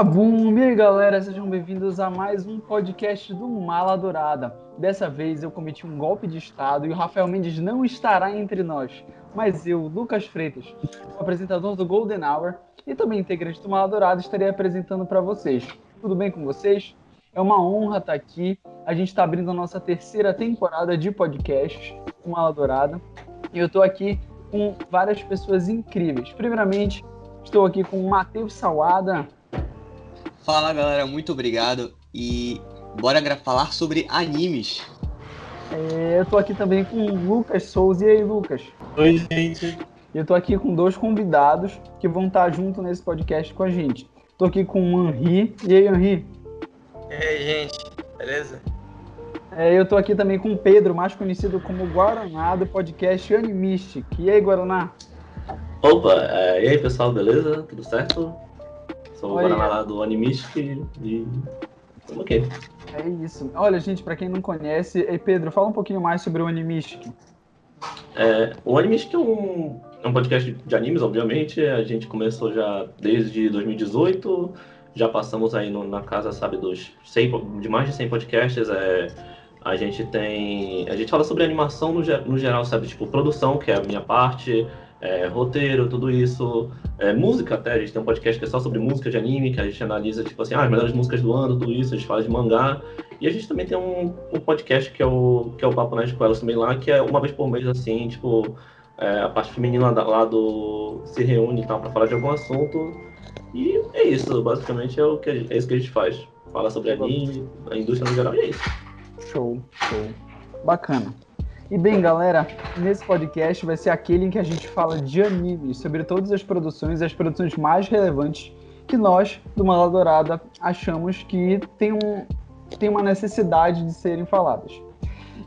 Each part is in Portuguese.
Cabum! E aí galera, sejam bem-vindos a mais um podcast do Mala Dourada. Dessa vez eu cometi um golpe de estado e o Rafael Mendes não estará entre nós, mas eu, Lucas Freitas, apresentador do Golden Hour e também integrante do Mala Dourada, estarei apresentando para vocês. Tudo bem com vocês? É uma honra estar aqui. A gente está abrindo a nossa terceira temporada de podcasts com Mala Dourada e eu estou aqui com várias pessoas incríveis. Primeiramente, estou aqui com o Matheus Salada. Fala galera, muito obrigado e bora falar sobre animes. É, eu tô aqui também com o Lucas Souza. E aí, Lucas? Oi, gente. Eu tô aqui com dois convidados que vão estar junto nesse podcast com a gente. Tô aqui com o Henri. E aí, Henri? E aí, gente? Beleza? É, eu tô aqui também com o Pedro, mais conhecido como Guaraná, do podcast Animistic. E aí, Guaraná? Opa, é, e aí, pessoal, beleza? Tudo certo? Sou o Guaraná lá do Animistic e... Ok. É isso. Olha, gente, para quem não conhece, Ei, Pedro, fala um pouquinho mais sobre o Animistic. É, o Animistic é um, é um podcast de animes, obviamente. A gente começou já desde 2018. Já passamos aí no, na casa, sabe, dos 100, de mais de 100 podcasts. É, a gente tem. A gente fala sobre animação no, no geral, sabe? Tipo, produção, que é a minha parte é, roteiro, tudo isso, é, música até, a gente tem um podcast que é só sobre música de anime, que a gente analisa, tipo assim, ah, as melhores músicas do ano, tudo isso, a gente fala de mangá, e a gente também tem um, um podcast que é o, que é o Papo Nerd com elas também lá, que é uma vez por mês, assim, tipo, é, a parte feminina lá do se reúne e tal para falar de algum assunto, e é isso, basicamente é, o que, é isso que a gente faz, fala sobre anime, a indústria no geral, e é isso. Show, show. Bacana. E bem, galera, nesse podcast vai ser aquele em que a gente fala de animes, sobre todas as produções, as produções mais relevantes que nós, do Mala Dourada, achamos que tem, um, tem uma necessidade de serem faladas.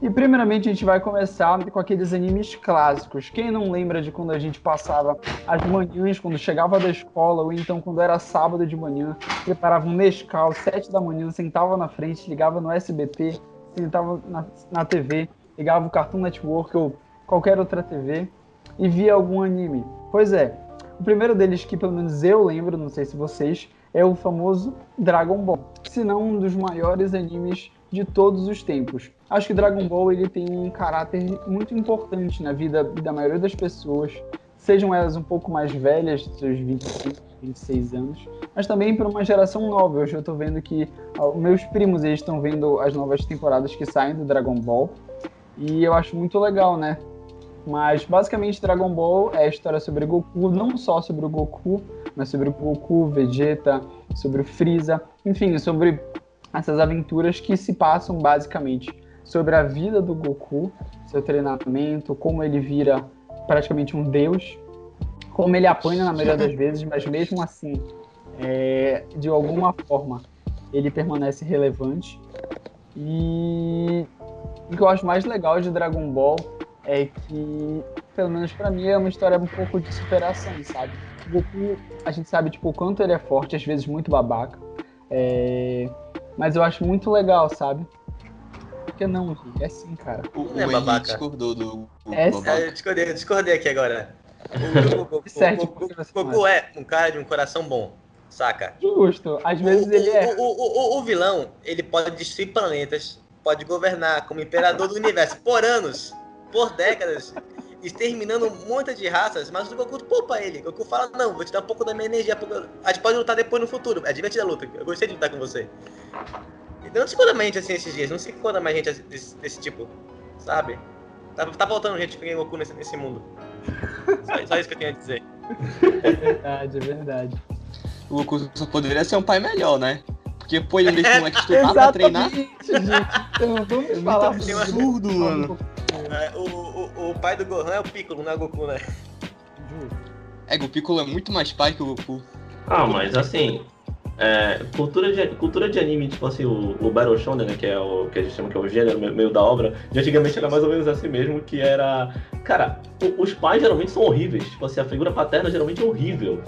E primeiramente a gente vai começar com aqueles animes clássicos. Quem não lembra de quando a gente passava as manhãs, quando chegava da escola, ou então quando era sábado de manhã, preparava um Nescau, sete da manhã, sentava na frente, ligava no SBT, sentava na, na TV ligava o Cartoon Network ou qualquer outra TV e via algum anime. Pois é, o primeiro deles que pelo menos eu lembro, não sei se vocês, é o famoso Dragon Ball, se não um dos maiores animes de todos os tempos. Acho que Dragon Ball ele tem um caráter muito importante na vida da maioria das pessoas, sejam elas um pouco mais velhas, seus 25, 26 anos, mas também para uma geração nova. Hoje eu estou vendo que meus primos eles estão vendo as novas temporadas que saem do Dragon Ball e eu acho muito legal, né? Mas basicamente Dragon Ball é a história sobre Goku, não só sobre o Goku, mas sobre o Goku, Vegeta, sobre o Freeza, enfim, sobre essas aventuras que se passam basicamente sobre a vida do Goku, seu treinamento, como ele vira praticamente um deus, como ele apanha na maioria das vezes, mas mesmo assim, é, de alguma forma, ele permanece relevante. E o que eu acho mais legal de Dragon Ball é que, pelo menos para mim, é uma história um pouco de superação, sabe? O Goku, a gente sabe, tipo, o quanto ele é forte, às vezes muito babaca. É... Mas eu acho muito legal, sabe? Porque não, É sim, cara. O, o é babaca. discordou do. É, eu discordei, eu discordei aqui agora. O, o, Goku, Goku é um cara de um coração bom, saca? Justo. Às vezes ele é. O, o, vilão, ele pode destruir planetas, pode governar como imperador do universo por anos, por décadas, exterminando um monte de raças, mas o Goku poupa ele. O Goku fala, não, vou te dar um pouco da minha energia, a gente pode lutar depois no futuro. É divertida a luta, eu gostei de lutar com você. Então não se conta mais gente assim esses dias, não se conta mais gente desse, desse tipo, sabe? Tá, tá faltando gente que Goku nesse, nesse mundo. Só, só, isso que eu tenho a dizer. É verdade, é verdade. O Goku só poderia ser um pai melhor, né? Porque, pô, ele deixa o moleque estudar pra treinar. Gente. Então, vamos é falar absurdo, mano. É, o, o, o pai do Gohan é o Piccolo, não é o Goku, né? É, o Piccolo é muito mais pai que o Goku. Ah, mas assim, é, cultura, de, cultura de anime, tipo assim, o, o Battle Shonen, né, que é o que a gente chama que é o gênero meio da obra, de antigamente era mais ou menos assim mesmo, que era. Cara, o, os pais geralmente são horríveis. Tipo assim, a figura paterna geralmente é horrível.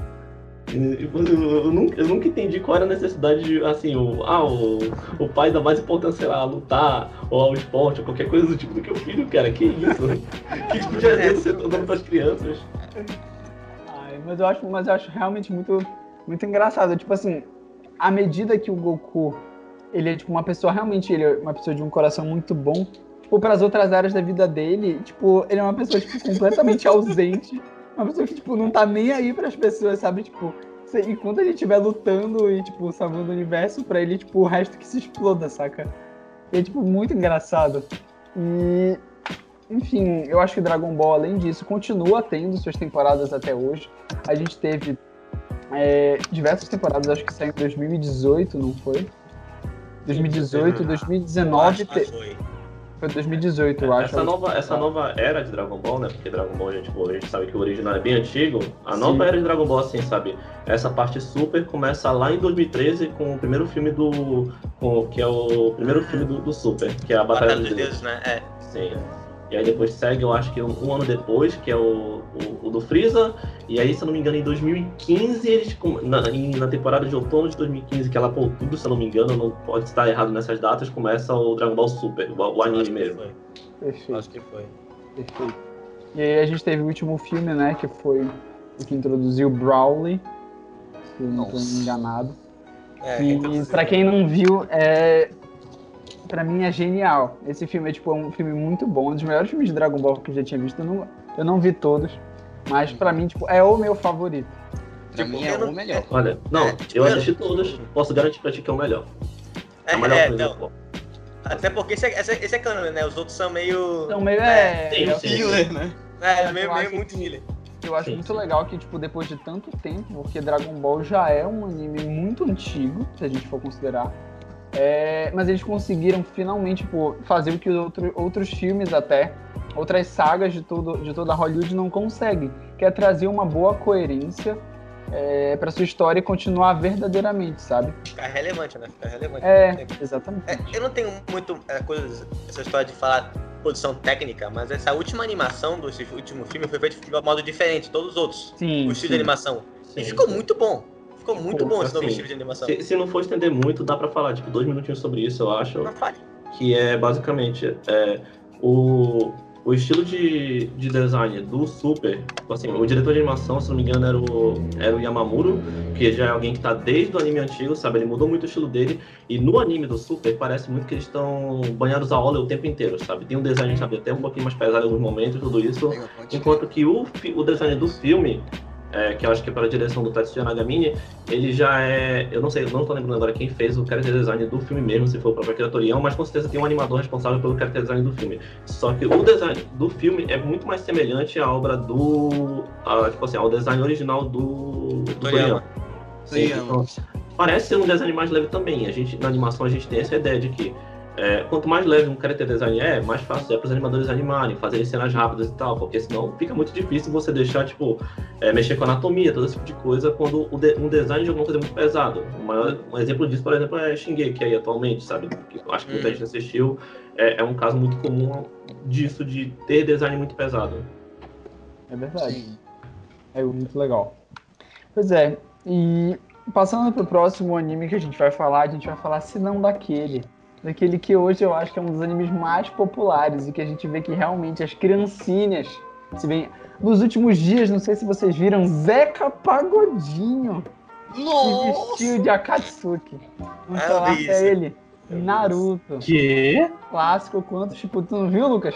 Eu, nunca, eu nunca entendi qual era a necessidade de, assim, o, ah, o, o pai dá mais importância, sei lá, a lutar, ou ao esporte, ou qualquer coisa do tipo do que o filho, cara. Que isso? que tipo de exemplo você tá dando pras crianças? Ai, mas eu acho, mas eu acho realmente muito, muito engraçado. Tipo assim, à medida que o Goku, ele é tipo uma pessoa realmente, ele é uma pessoa de um coração muito bom, tipo, para as outras áreas da vida dele, tipo, ele é uma pessoa tipo completamente ausente, uma pessoa que tipo não tá nem aí para as pessoas, sabe? Tipo, enquanto ele estiver lutando e tipo salvando o universo, para ele tipo o resto que se exploda, saca? E é tipo muito engraçado. E enfim, eu acho que Dragon Ball, além disso, continua tendo suas temporadas até hoje. A gente teve é, diversas temporadas, acho que saiu em 2018, não foi? 2018, 2019. Acho que foi. Foi 2018, eu acho. Essa nova, essa nova era de Dragon Ball, né? Porque Dragon Ball, a gente, a gente sabe que o original é bem antigo. A Sim. nova era de Dragon Ball, assim, sabe? Essa parte super começa lá em 2013 com o primeiro filme do. Com, que é o primeiro filme do, do Super, que é a Batalha, Batalha dos Deuses. Deuses, né? É. Sim. E aí depois segue, eu acho que um, um ano depois, que é o, o, o do Freeza. E aí, se eu não me engano, em 2015, eles. Na, em- na temporada de outono de 2015, que ela pôr tudo, se eu não me engano, não pode estar errado nessas datas, começa o Dragon Ball Super, o, o anime mesmo. Perfeito, Acho que foi. perfeito. E aí a gente teve o último filme, né? Que foi o que introduziu Brawley. Se eu não estou enganado. É, E inclusive- pra quem não viu, é. Pra mim é genial. Esse filme é tipo um filme muito bom, um dos melhores filmes de Dragon Ball que eu já tinha visto. Eu não, eu não vi todos, mas pra mim tipo é o meu favorito. Pra Tipo, mim é não- o melhor. Olha, não, É, tipo, eu eu- assisti todos, posso garantir pra ti que é o melhor. É, É, a melhor é, não. Até porque esse é, esse, é, esse é canon, né? Os outros são meio. Então meio é, é- sim. Filler, né? É, meio, acho meio que- muito filler. Eu acho Sim, muito sim. legal que, tipo, depois de tanto tempo, porque Dragon Ball já é um anime muito antigo, se a gente for considerar. é, mas eles conseguiram finalmente, tipo, fazer o que outro, outros filmes até, outras sagas de, todo, de toda Hollywood não conseguem, que é trazer uma boa coerência é, para sua história e continuar verdadeiramente, sabe? Ficar relevante, né? Ficar relevante. É, exatamente. É, eu não tenho muito é, coisa, essa história de falar produção técnica, mas essa última animação do esse último filme foi feita de um modo diferente de todos os outros. Sim, o estilo sim. de animação. Sim, e ficou sim. muito bom. Ficou muito bom esse novo assim, estilo de animação. Se, se não for estender muito, dá pra falar, tipo, dois minutinhos sobre isso, eu acho. Não fale. que é basicamente é, o, o estilo de, de design do Super, assim, o diretor de animação, se não me engano, era o, era o Yamamuro, que já é alguém que tá desde o anime antigo, sabe? Ele mudou muito o estilo dele, e no anime do Super parece muito que eles estão banhados a óleo o tempo inteiro, sabe? Tem um design, sabe, até um pouquinho mais pesado em alguns momentos, tudo isso. Enquanto que o, o design do filme, é, que eu acho que é para a direção do Tetsuya Nagamine, ele já é. Eu não sei, eu não tô lembrando agora quem fez o character design do filme mesmo, se for o próprio Akira Toriyama, mas com certeza tem um animador responsável pelo character design do filme. Só que o design do filme é muito mais semelhante à obra do. a, tipo assim, ao design original do, do Toriyama. Toriyama. Sim, então, parece ser um design mais leve também. A gente, na animação a gente tem essa ideia de que é, quanto mais leve um character design é, mais fácil é para os animadores animarem, fazerem cenas rápidas e tal, porque senão fica muito difícil você deixar, tipo, é, mexer com anatomia, todo esse tipo de coisa, quando o de- um design de alguma coisa é muito pesado. Uma- um exemplo disso, por exemplo, é Shingeki aí atualmente, sabe? Que eu acho que muita Hum. gente assistiu. É, é um caso muito comum disso, de ter design muito pesado. É verdade. Sim. É muito legal. Pois é, e passando pro próximo anime que a gente vai falar, a gente vai falar se não daquele. Daquele que hoje eu acho que é um dos animes mais populares e que a gente vê que realmente as criancinhas se veem. Nos últimos dias, não sei se vocês viram, Zeca Pagodinho se Nossa! vestiu de Akatsuki. Vamos eu falar vi que é ele. Naruto. Que? Clássico quanto, tipo, tu não viu, Lucas?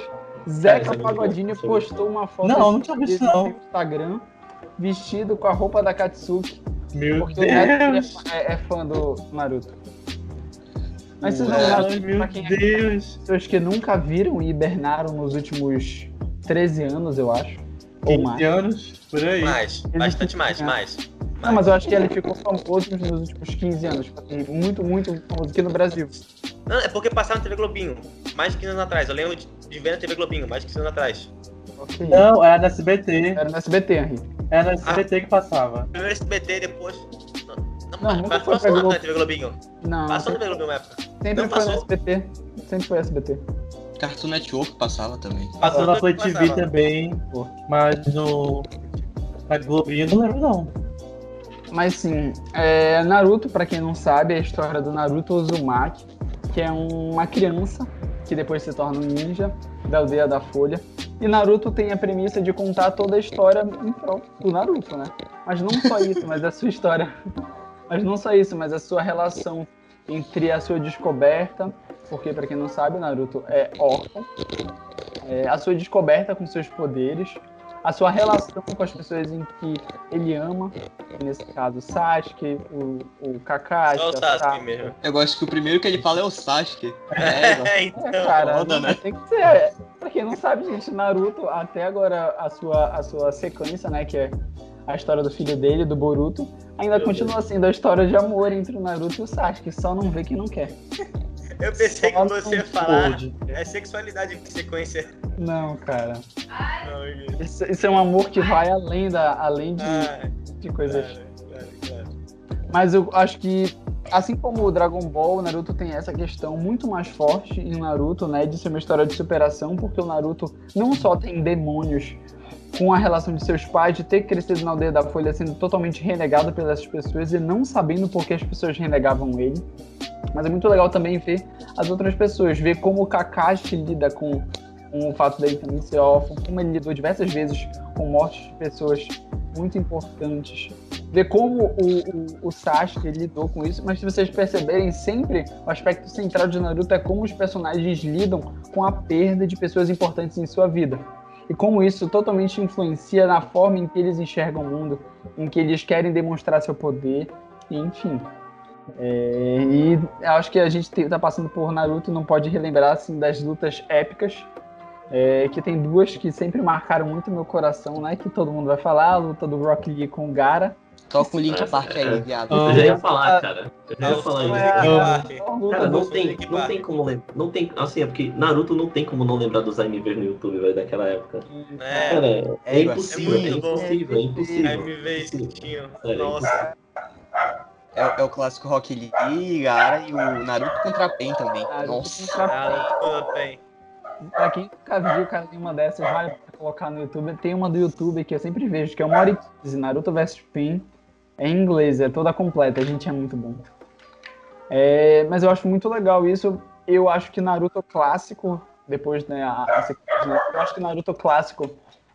Zeca isso é Pagodinho é postou uma foto Não, não tinha visto, não. no Instagram, vestido com a roupa da Katsuki, Meu porque o Neto ele é, Deus! fã- é- é fã do Naruto. Mas vocês não Ai, pra meu quem é Deus! pessoas que nunca viram e hibernaram nos últimos 13 anos, eu acho. Ou 15 mais. anos, por aí. Mais, bastante mais, mais. Não, mas eu acho que ele ficou famoso nos últimos 15 anos. assim, Muito, muito famoso aqui no Brasil. Não, é porque passaram na TV Globinho, mais de 15 anos atrás. Eu lembro de, de ver na TV Globinho, mais de 15 anos atrás. Não, era no SBT. Era no SBT, Henrique. Era no SBT que passava. Primeiro SBT, depois. Não, Não, nunca foi passou na. TV Globinho. Não, Passou sempre, na TV Globinho uma época. sempre não foi no passou. SBT. Sempre foi SBT. Cartoon Network passava também. Passou na Play Passava. TV também, mas no. Na Globinho eu não lembro não. Mas sim, é, Naruto, pra quem não sabe, é a história do Naruto Uzumaki, que é uma criança que depois se torna um ninja da aldeia da Folha. E Naruto tem a premissa de contar toda a história em prol do Naruto, né? Mas não só isso, mas a sua história Mas não só isso, mas a sua relação entre a sua descoberta, porque para quem não sabe, Naruto é órfão, é, a sua descoberta com seus poderes, a sua relação com as pessoas em que ele ama, nesse caso Sasuke, o, o Kakashi, Só o Sasuke mesmo. Eu gosto que o primeiro que ele fala é o Sasuke. É, É, então. É, cara, foda, né? tem que ser. Pra quem não sabe, gente, Naruto, até agora a sua, a sua sequência, né, que é a história do filho dele, do Boruto, ainda Meu continua sendo a história de amor entre o Naruto e o Sasuke, só não vê quem não quer. Eu pensei que Só você ia falar pode. é sexualidade em sequência. Não, cara. Não, gente. Isso, isso é um amor que vai além, da, além de, Ah, de coisas. claro, claro, claro. Mas eu acho que, assim como o Dragon Ball, o Naruto tem essa questão muito mais forte em Naruto, né? De ser uma história de superação, porque o Naruto não só tem demônios com a relação de seus pais, de ter crescido na aldeia da Folha sendo totalmente renegado pelas pessoas e não sabendo por que as pessoas renegavam ele. Mas é muito legal também ver as outras pessoas, ver como o Kakashi lida com, com o fato dele também ser órfão, como ele lidou diversas vezes com mortes de pessoas muito importantes ver como o, o, o Sasuke lidou com isso, mas se vocês perceberem, sempre o aspecto central de Naruto é como os personagens lidam com a perda de pessoas importantes em sua vida. E como isso totalmente influencia na forma em que eles enxergam o mundo, em que eles querem demonstrar seu poder, e enfim. É, e acho que a gente está passando por Naruto não pode relembrar assim, das lutas épicas é, que tem duas que sempre marcaram muito meu coração, né? Que todo mundo vai falar, a luta do Rock Lee com o Gara. Toca o link parte aí, viado. Eu já ia falar, cara. Eu já ia falar Não, isso. é Ah, a luta Cara, não tem, não tem como lembrar. Não tem, assim, é porque Naruto não tem como não lembrar dos animes no YouTube, velho, daquela época. É, Cara, é, É, impossível, é é, impossível, é impossível. Nossa. É, é o clássico Rock Lee, Gara e o Naruto contra Pen também. Naruto Nossa. contra Ah, tudo bem. Pra quem nunca viu, cara, tem uma dessas, vale pra colocar no YouTube. Tem uma do YouTube que eu sempre vejo, que é uma hora e 15, Naruto vs Pain. É em inglês, é toda completa, a gente é muito bom. É, mas eu acho muito legal isso. Eu acho que Naruto clássico, depois né, a, eu acho que Naruto clássico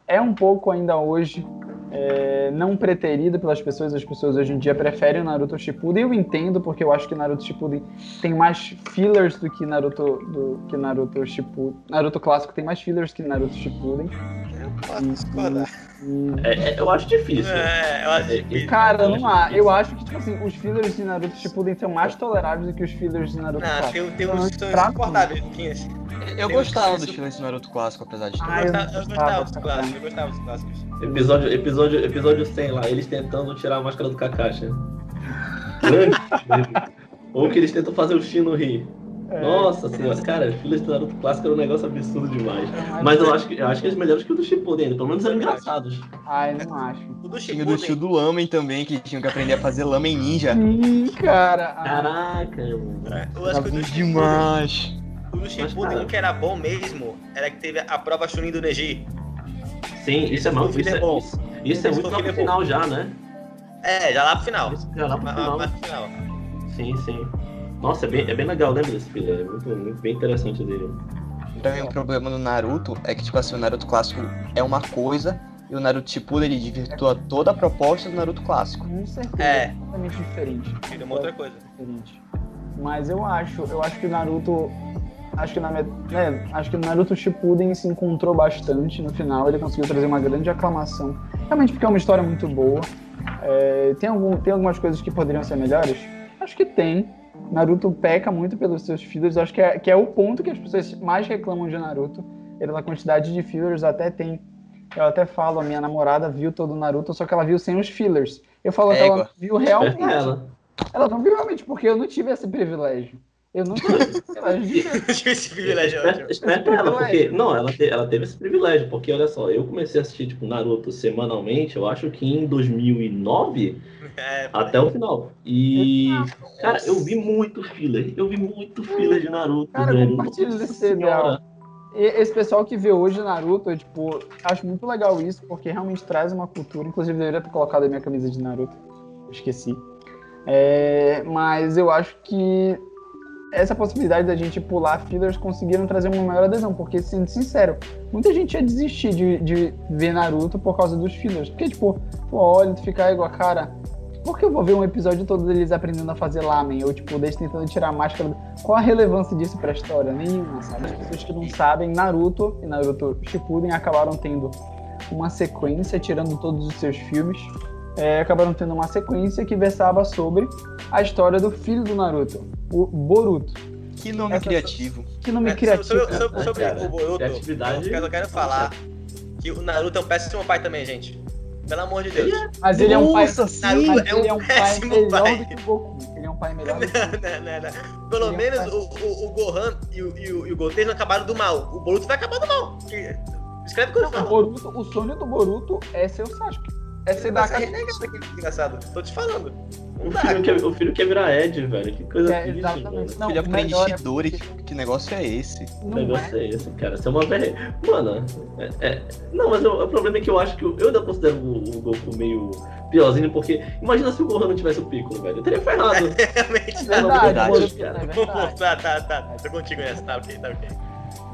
é um pouco ainda hoje é, não preterido pelas pessoas. As pessoas hoje em dia preferem o Naruto Shippuden. Eu entendo, porque eu acho que Naruto Shippuden tem mais fillers do que Naruto, do, que Naruto Shippuden. Naruto clássico tem mais fillers que Naruto Shippuden. Eu posso discordar. E, É, é, eu acho difícil. É, eu acho difícil. cara, não há. Eu acho que, tipo assim, os fillers de Naruto Shippuden são mais toleráveis do que os fillers de Naruto Não, clássico. tem, tem uns que são insuportáveis. Eu gostava dos filmes do Naruto clássico, apesar de tudo. Ah, Eu eu gostava, dos clássicos, eu gostava dos clássicos. Episódio, episódio, episódio 100 lá, eles tentando tirar a máscara do Kakashi. Grande. Ou que eles tentam fazer o Shino rir. É, Nossa senhora, cara, filhos do Naruto clássico era um negócio absurdo demais. é Mas eu acho que eu acho que eles melhores que o do Shippuden, ainda. pelo menos eram engraçados. Ah, eu não acho. O do Tinha o do tio Shippuden. do Lamen também, que tinham que aprender a fazer Lamen Ninja. Sim, cara. Ah, Caraca, mano. Eu acho que o do Shippuden, demais. o do Shippuden, o que era bom mesmo, era que teve a prova Chunin do Neji. Sim, isso é mal. Isso é, bom. isso, isso é muito lá pro bom. final já, né? É, já lá pro final. Já lá pro final. Sim, sim. Nossa, é bem, é bem legal, lembra desse filme? É muito, muito bem interessante dele. Pra mim, o problema no Naruto é que, tipo assim, o Naruto clássico é uma coisa e o Naruto Shippuden, ele desvirtua toda a proposta do Naruto clássico. Com certeza. É. Totalmente diferente. Tira uma outra coisa. diferente. Mas eu acho, eu acho que o Naruto, acho que na né, acho que o Naruto Shippuden se encontrou bastante no final, ele conseguiu trazer uma grande aclamação. Realmente porque é uma história muito boa. É, tem algum, tem algumas coisas que poderiam ser melhores? Acho que tem. Naruto peca muito pelos seus fillers, acho que é, que é o ponto que as pessoas mais reclamam de Naruto. Pela quantidade de fillers, até tem. Eu até falo, a minha namorada viu todo o Naruto, só que ela viu sem os fillers. Eu falo que ela viu realmente. nela. Ela não viu realmente, porque eu não tive esse privilégio. Eu não tive esse privilégio. Eu tive esse privilégio Esperto, ótimo. esperto nela, porque. Não, ela, te- ela teve esse privilégio, porque olha só, eu comecei a assistir tipo, Naruto semanalmente, eu acho que em 2009 É, até o final. E. Cara, eu vi muito filler. Eu vi muito filler de Naruto, Cara, velho. compartilha Nossa esse Senhora. ideal. E esse pessoal que vê hoje Naruto, eu, tipo, acho muito legal isso, porque realmente traz uma cultura. Inclusive, deveria ter colocado a minha camisa de Naruto. Eu esqueci. É, mas eu acho que essa possibilidade da gente pular fillers conseguiram trazer uma maior adesão, porque, sendo sincero, muita gente ia desistir de, de ver Naruto por causa dos fillers. Porque, tipo, pô, olha, tu ficar igual, cara, por que eu vou ver um episódio todo deles aprendendo a fazer lamen? Ou, tipo, deles tentando tirar a máscara? Qual a relevância disso pra história? Nenhuma, sabe? As pessoas que não sabem, Naruto e Naruto Shippuden acabaram tendo uma sequência, tirando todos os seus filmes, é, acabaram tendo uma sequência que versava sobre a história do filho do Naruto, o Boruto. Que nome Essa- criativo. Que nome É, criativo. Sobre, sobre- sobre cara? o Boruto, Criatividade- eu quero falar que o Naruto é um péssimo pai também, gente. Pelo amor de Deus. Mas ele é um pai. Nossa, sim! É um ele é um pai péssimo melhor pai. do que o Goku. Ele é um pai melhor do que o Goku. Não, não, não. Pelo Ele é um menos pai- o, o, o Gohan e o, e, o, e o Goten não acabaram do mal. O Boruto vai acabar do mal. Escreve o que eu O, falo. Boruto, o sonho do Boruto é ser o Sasuke. É ser Ele da vai ser renegado aqui, desgraçado. Tô te falando. O filho, quer, o filho quer virar Ed, velho. Que coisa É, triste, exatamente. mano. Não, Filho o é Shidori. porque- Que, que negócio é esse? O Não negócio é. é esse, cara. Você é uma velha. Mano, é, é- Não, mas o, o problema é que eu acho que. o- Eu ainda considero o, o Goku meio piorzinho, porque imagina se o Gohan não tivesse o Piccolo, velho. Eu teria ferrado. Realmente. É verdade, verdade, Boruto, cara. é verdade. Tá, tá, tá. Tô contigo nessa. Tá ok, tá ok.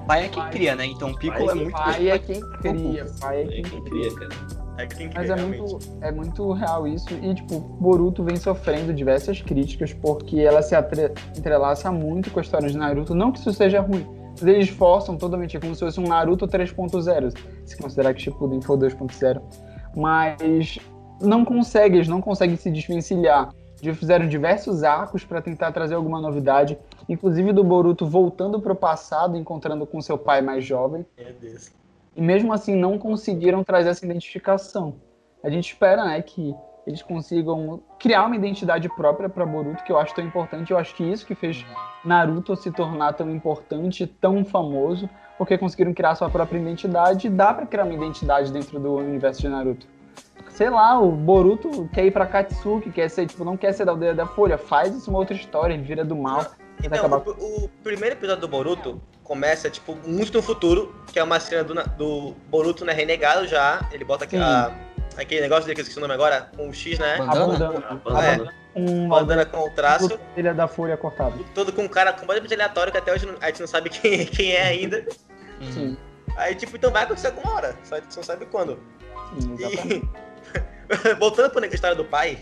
Pai é quem Pai. cria, né? Então Piccolo Pai é muito. Pai é quem cria, pai é É quem quem cria, cara. É quem Mas cria, é realmente. muito, é muito real isso. E, tipo, Boruto vem sofrendo diversas críticas porque ela se entrelaça muito com a história de Naruto. Não que isso seja ruim, mas eles forçam totalmente. É como se fosse um Naruto 3.0, se considerar que Shippuden for 2.0. Mas não consegue, eles não conseguem se desvencilhar. Já fizeram diversos arcos para tentar trazer alguma novidade, inclusive do Boruto voltando para o passado, encontrando com seu pai mais jovem. Meu Deus. E mesmo assim não conseguiram trazer essa identificação. A gente espera, né, que eles consigam criar uma identidade própria para Boruto, que eu acho tão importante. Eu acho que isso que fez Naruto se tornar tão importante, tão famoso, porque conseguiram criar sua própria identidade e dá para criar uma identidade dentro do universo de Naruto. Sei lá, o Boruto quer ir pra Katsuki, quer ser, tipo, não quer ser da aldeia da Folha, faz isso uma outra história, ele vira do mal. Então, acabar- o, o primeiro episódio do Boruto começa, tipo, muito no futuro, que é uma cena do, do Boruto, né, renegado já. Ele bota aqui, Sim. a- aquele negócio dele que eu esqueci o nome agora, com o X, né? A Bandana? bandana, A bandana. com uma Bandana com o traço. telha da Folha cortada. Todo com um cara completamente aleatório, que até hoje a gente não sabe quem, quem é ainda. Sim, Aí, tipo, então vai acontecer alguma hora, só a gente não sabe quando. sim, exatamente. E, voltando pra história do pai,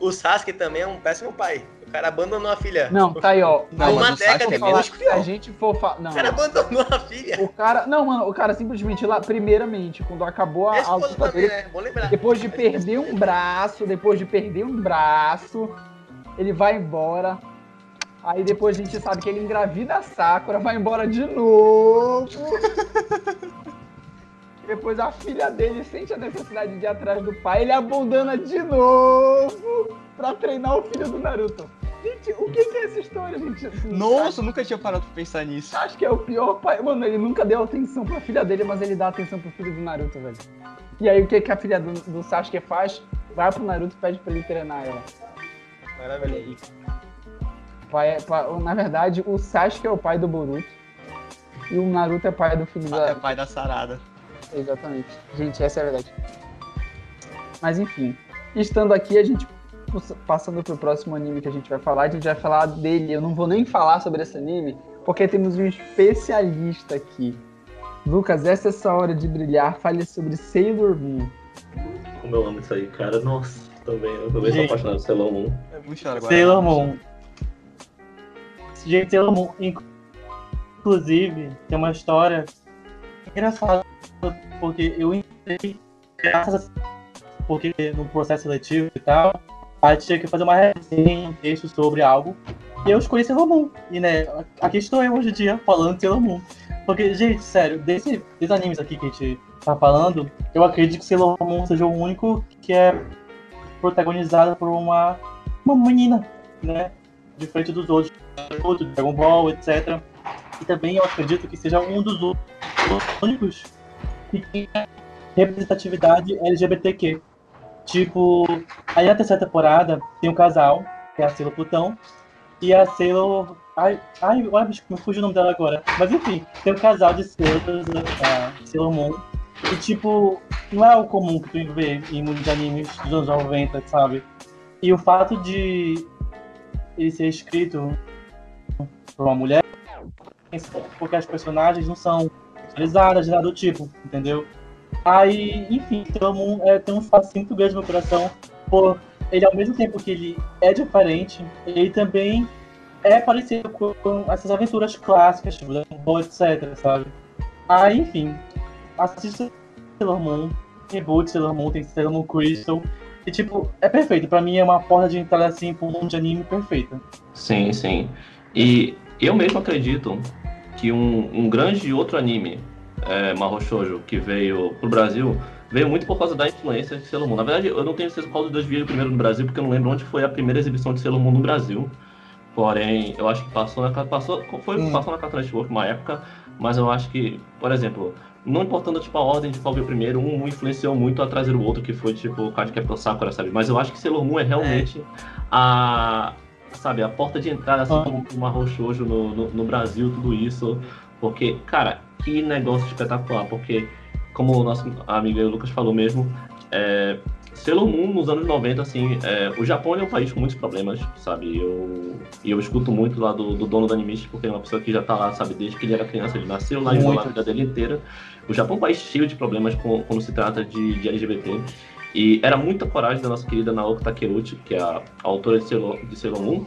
o Sasuke também é um péssimo pai. O cara abandonou a filha. Não, tá aí, ó. Não, uma década é depois, se a gente for falar. Não, O cara abandonou a filha. o cara. Não, mano, o cara simplesmente lá, primeiramente, quando acabou a, A a luta também, dele, né? Bom lembrar. depois de perder um braço, depois de perder um braço, ele vai embora. Aí depois a gente sabe que ele engravida a Sakura, vai embora de novo. Depois a filha dele sente a necessidade de ir atrás do pai, ele abandona de novo pra treinar o filho do Naruto. Gente, o que que é essa história, gente? Assim, Nossa, eu nunca tinha parado pra pensar nisso. Acho que é o pior pai. Mano, ele nunca deu atenção pra filha dele, mas ele dá atenção pro filho do Naruto, velho. E aí o que, que a filha do, do Sasuke faz? Vai pro Naruto e pede pra ele treinar ela. Maravilhoso. Pai, é- pa- na verdade, o Sasuke é o pai do Boruto. E o Naruto é pai do filho É da. pai da Sarada. Exatamente. Gente, essa é a verdade. Mas enfim. Estando aqui, a gente passando pro próximo anime que a gente vai falar, a gente vai falar dele. Eu não vou nem falar sobre esse anime, porque temos um especialista aqui. Lucas, essa é a sua hora de brilhar. Fale sobre Sailor Moon. Como eu amo isso aí, cara. Nossa, também. Eu também sou apaixonado por Sailor Moon. Puxa agora. Sailor Moon. Gente, Sailor Moon, inc- inclusive, tem uma história engraçada, porque eu entrei, graças a porque no processo seletivo e tal, a gente tinha que fazer uma resenha, um texto sobre algo, e eu escolhi Sailor Moon. E, né, aqui estou eu hoje em dia falando de Sailor Moon. Porque, gente, sério, desse, desses animes aqui que a gente tá falando, eu acredito que Sailor Moon seja o único que é protagonizado por uma, uma menina, né? Diferente dos outros, do Dragon Ball, etc. E também eu acredito que seja um dos únicos que tem representatividade LGBTQ. Tipo, aí na terceira temporada tem um casal, que é a Sailor Plutão, e a Sailor. Ai, ai, olha, me fugiu o nome dela agora. Mas enfim, tem um casal de Sailors, a Sailor Moon. E tipo, não é o comum que tu vê em muitos animes dos anos 90, sabe? E o fato de ele ser escrito por uma mulher, porque as personagens não são sexualizadas, nada do tipo, entendeu? Aí, enfim, Moon é, tem um espaço muito grande no meu coração por ele ao mesmo tempo que ele é diferente, ele também é parecido com essas aventuras clássicas, tipo etc, sabe? Aí, enfim, assista Sailor Moon, reboot Sailor Moon, tem Sailor Moon Crystal, e tipo, é perfeito, pra mim é uma porta de entrada assim pro mundo de anime perfeita. Sim, sim. E eu mesmo acredito que um, um grande outro anime, é, Mahou Shoujo, que veio pro Brasil, veio muito por causa da influência de Sailor Moon. Na verdade, eu não tenho certeza qual dos dois veio primeiro no Brasil, porque eu não lembro onde foi a primeira exibição de Sailor Moon no Brasil. Porém, eu acho que passou na passou, foi, Hum. passou na Cartoon Network uma época, mas eu acho que, por exemplo, não importando tipo, a ordem de qual veio primeiro, um influenciou muito a trazer o outro, que foi tipo o Card Captor Sakura, sabe? Mas eu acho que Sailor Moon é realmente a, sabe, a porta de entrada, assim, Ah. como o Marro Shoujo no, no, no Brasil, tudo isso. Porque, cara, que negócio espetacular, porque, como o nosso amigo Lucas falou mesmo, é, Sailor Moon nos anos 90, assim, é, o Japão é um país com muitos problemas, sabe? Eu, e eu escuto muito lá do, do dono do Animist, porque é uma pessoa que já tá lá, sabe, desde que ele era criança, ele nasceu lá e lá a vida dele inteira. O Japão é um país cheio de problemas com- quando se trata de, de LGBT. E era muita coragem da nossa querida Naoki Takeuchi, que é a, a autora de Sailor, de Sailor Moon,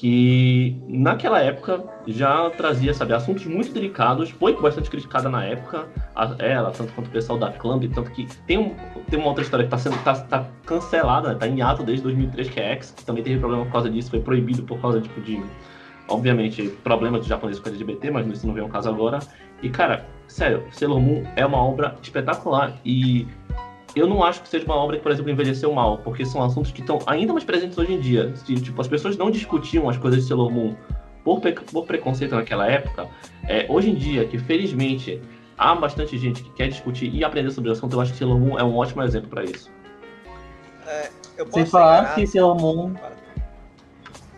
que naquela época já trazia, sabe, assuntos muito delicados, foi bastante criticada na época, a- ela, tanto quanto o pessoal da Clamp, tanto que tem, um, tem uma outra história que está sendo tá, tá cancelada, está em ato desde 2003, que é X, que também teve problema por causa disso, foi proibido por causa, tipo, de, obviamente, problemas dos japoneses com LGBT, mas isso não vem ao caso agora. E, cara, sério, Sailor Moon é uma obra espetacular e eu não acho que seja uma obra que, por exemplo, envelheceu mal, porque são assuntos que estão ainda mais presentes hoje em dia. Se, tipo, as pessoas não discutiam as coisas de Sailor Moon por, por preconceito naquela época. É, hoje em dia, que felizmente há bastante gente que quer discutir e aprender sobre o assunto, eu acho que Sailor Moon é um ótimo exemplo para isso. Eu posso Sem falar que Sailor Moon.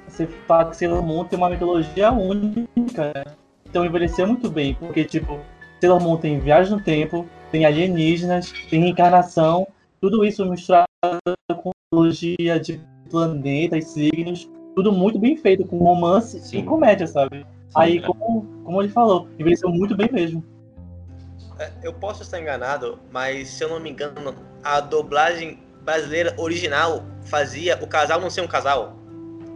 Você fala que Sailor Moon tem uma mitologia única, né? Então envelheceu muito bem, porque tipo, Sailor Moon tem viagem no tempo, tem alienígenas, tem reencarnação, tudo isso misturado com mitologia de planetas, signos, tudo muito bem feito, com romance Sim. e comédia, sabe? Aí, é. como, como ele falou, envelheceu muito bem mesmo. É, Eu posso estar enganado, mas se eu não me engano, a dublagem brasileira original fazia o casal não ser um casal.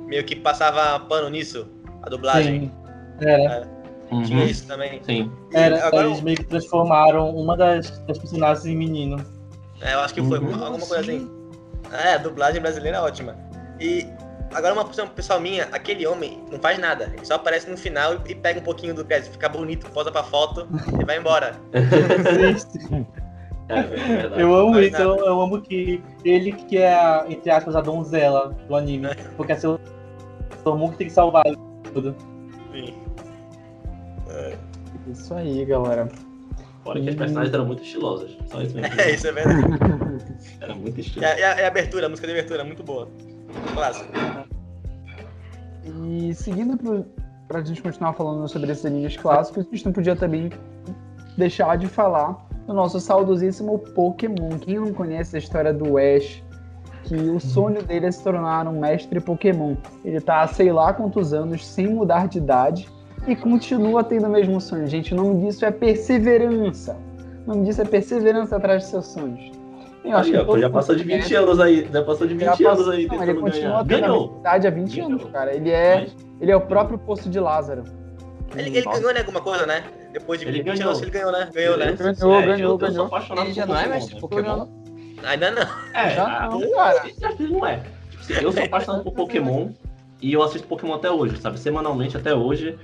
Meio que passava pano nisso, a dublagem. Sim, era. Tinha Uhum. isso também. Sim. E Era, agora, eles meio que transformaram uma das, das personagens em menino. é, eu acho que foi Uhum. alguma coisa assim. É, a dublagem brasileira é ótima. E agora uma opção pessoal minha, aquele homem não faz nada. Ele só aparece no final e, e pega um pouquinho do crédito, fica bonito, posa pra foto e vai embora. É, é. Eu amo isso, eu, eu amo que ele que é, a, entre aspas, a donzela do anime. Porque é seu Moon que tem que salvar tudo. Sim. Isso aí, galera. Fora que as personagens eram muito estilosas. Só isso mesmo. É, isso é verdade. Era muito estiloso. e a- e a abertura, a música de abertura, muito boa. Clássico. E seguindo pro, pra gente continuar falando sobre esses animes clássicos, a gente não podia também deixar de falar do nosso saudosíssimo Pokémon. Quem não conhece a história do Ash, que o sonho dele é se tornar um mestre Pokémon. Ele tá há sei lá quantos anos sem mudar de idade e continua tendo o mesmo sonho. Gente, o nome disso é perseverança. O nome disso é perseverança atrás de seus sonhos. Eu Aí, ó, todo já passou de 20 conhece. anos aí. Já passou de 20 Já anos passou- aí não, ele tentando continua ganhar. tendo a Ganhou. idade há 20 Ganhou. anos, cara. Ele é, Mas ele é o próprio poço de Lázaro. Ele, ele ganhou né, alguma coisa, né? Depois de Ele 20 ganhou. anos ele ganhou, né? Ganhou, né? Ganhou, É, ganhou, eu- Eu sou ganhou. apaixonado Ele por já não é Pokémon, mestre né? Pokémon? Ainda não. É, Já a- não, cara. não é. Tipo assim, Eu sou apaixonado por Pokémon e eu assisto Pokémon até hoje, sabe? Semanalmente até hoje.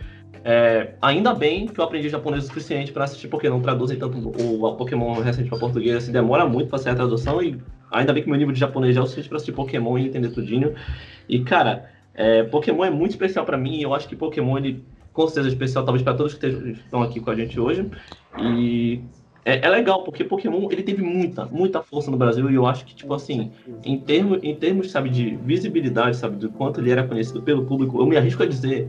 É, ainda bem que eu aprendi japonês o suficiente pra assistir, porque não traduzem tanto o, o Pokémon recente pra português, assim, demora muito pra sair a tradução e ainda bem que meu nível de japonês já é o suficiente pra assistir Pokémon e entender tudinho. E, cara, é, Pokémon é muito especial pra mim e eu acho que Pokémon, ele com certeza é especial, talvez pra todos que estão aqui com a gente hoje. E é, é legal, porque Pokémon, ele teve muita, muita força no Brasil e eu acho que, tipo assim, em termos, em termos, sabe, de visibilidade, sabe, do quanto ele era conhecido pelo público, eu me arrisco a dizer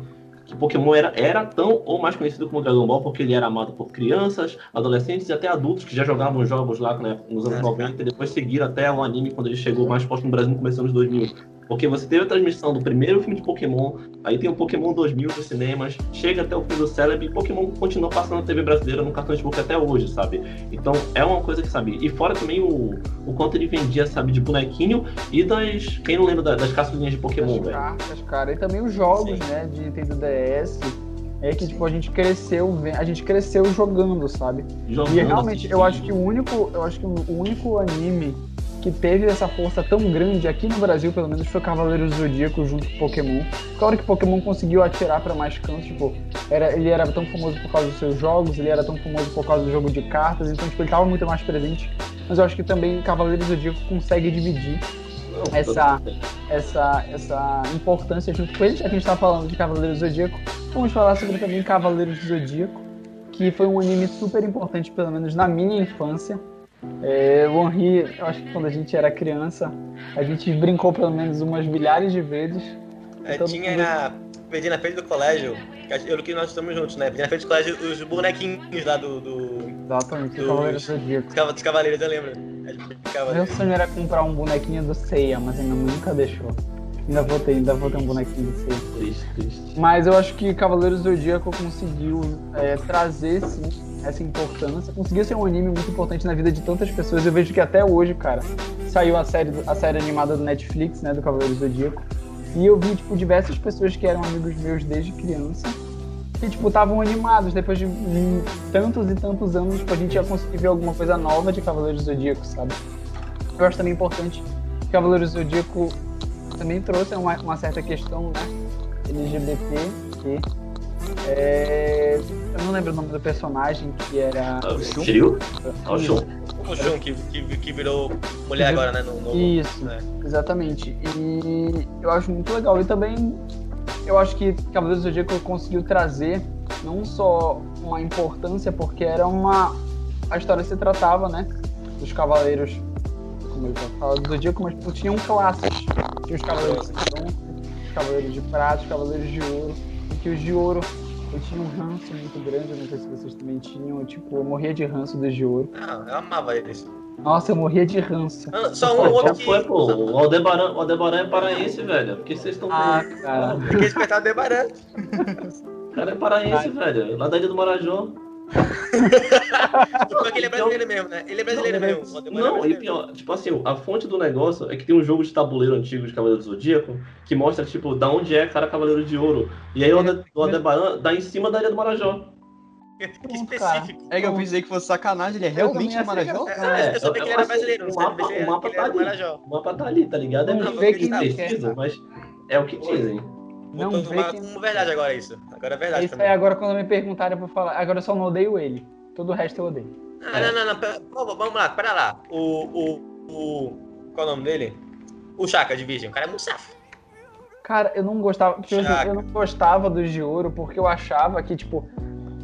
que Pokémon era, era tão ou mais conhecido como Dragon Ball, porque ele era amado por crianças, adolescentes e até adultos que já jogavam jogos lá né, nos anos Ah, 90 e depois seguiram até o anime quando ele chegou mais forte no Brasil no começo dos anos 2000. Porque você teve a transmissão do primeiro filme de Pokémon, aí tem o Pokémon 2000 nos cinemas, chega até o fim do Celebi e Pokémon continua passando na TV brasileira no cartão de book até hoje, sabe? Então é uma coisa que, sabe? E fora também o, o quanto ele vendia, sabe, de bonequinho e das. Quem não lembra da- das caçulinhas de Pokémon, As velho? cartas, cara. E também os jogos, Sim. né, de Nintendo DS. É que, tipo, a gente cresceu, a gente cresceu jogando, sabe? Jogando, E realmente, eu acho que assistindo. o único, eu acho que o único anime que teve essa força tão grande aqui no Brasil, pelo menos, foi Cavaleiros do Zodíaco junto com Pokémon. Claro que Pokémon conseguiu atirar pra mais cantos, tipo, era, ele era tão famoso por causa dos seus jogos, ele era tão famoso por causa do jogo de cartas, então tipo, ele tava muito mais presente. Mas eu acho que também Cavaleiros do Zodíaco consegue dividir essa- essa, essa importância junto com ele, já que a gente tá falando de Cavaleiros do Zodíaco, vamos falar sobre também Cavaleiros do Zodíaco, que foi um anime super importante, pelo menos na minha infância. É, o Henri, eu acho que quando a gente era criança, a gente brincou pelo menos umas milhares de vezes. É, tinha mundo- na. Perdi na frente do colégio. Eu que nós estamos juntos, né? Perdi na frente do colégio os bonequinhos lá do. do Exatamente, Dos- Cavaleiros do Zodíaco. dos cava- dos cavaleiros, eu lembro. Meu sonho era comprar um bonequinho do Seiya, mas a minha mãe nunca deixou. Ainda vou ter, ainda vou ter um bonequinho do Seiya. Triste, triste. Mas eu acho que Cavaleiros do Zodíaco conseguiu é, trazer, sim, essa importância. Conseguiu ser um anime muito importante na vida de tantas pessoas. Eu vejo que até hoje, cara, saiu a série, a série animada do Netflix, né, do Cavaleiros do Zodíaco. E eu vi, tipo, diversas pessoas que eram amigos meus desde criança. Que, tipo, estavam animados. Depois de tantos e tantos anos, tipo, a gente ia conseguir ver alguma coisa nova de Cavaleiros do Zodíaco, sabe? Eu acho também importante que Cavaleiros do Zodíaco também trouxe uma, uma certa questão, né? LGBT, que é... eu não lembro o nome do personagem, que era... Ah, Shiryu? Ah, o Shun. O Jun, que, que, que virou mulher agora, né? No, no, Isso, é. exatamente. E eu acho muito legal. E também eu acho que Cavaleiros do Zodíaco conseguiu trazer não só uma importância, porque era uma. A história se tratava, né? Dos cavaleiros. Como eu falo, do Zodíaco, mas tipo, tinham classes. Tinha os cavaleiros de bronze, os cavaleiros de prata, os cavaleiros de ouro. E que os de ouro eu tinha um ranço muito grande, eu não sei se vocês também tinham. Eu, tipo, eu morria de ranço dos de ouro. Ah, eu amava eles. Nossa, eu morria de ranço. Ah, Só um outro que. foi, pô? O Aldebaran, o Aldebaran é paraense, velho. Por que vocês estão Ah, cara. Tem que respeitar o Debaran. O cara é paraense, velho. Lá da ilha do Marajó. Porque ele é brasileiro mesmo, né? Ele é brasileiro Não, mesmo. É Não, e brasileiro. pior, tipo assim, a fonte do negócio é que tem um jogo de tabuleiro antigo de Cavaleiro do Zodíaco que mostra, tipo, da onde é cada Cavaleiro de Ouro. E aí o Aldebaran dá em cima da ilha do Marajó. Que cara. específico. É que eu pensei que fosse sacanagem, ele é realmente de Marajó? achei É, eu sabia que ele era assim, brasileiro, não o sabia mapa, que o que tá do ali. Marajó. O mapa tá ali, tá ligado? É Não vê quem tá preciso, perto. mas é o que dizem. Não Botou vê quem. como verdade agora isso. Agora é verdade Isso mim. agora quando me perguntarem eu vou falar. Agora eu só não odeio ele. Todo o resto eu odeio. Ah, não, não, não. pera- vamos lá, pera lá. O, o, o... Qual é o nome dele? O Chaka de Virgem. O cara é muito safo. Cara, eu não gostava. Chaca. eu não gostava dos de ouro porque eu achava que, tipo,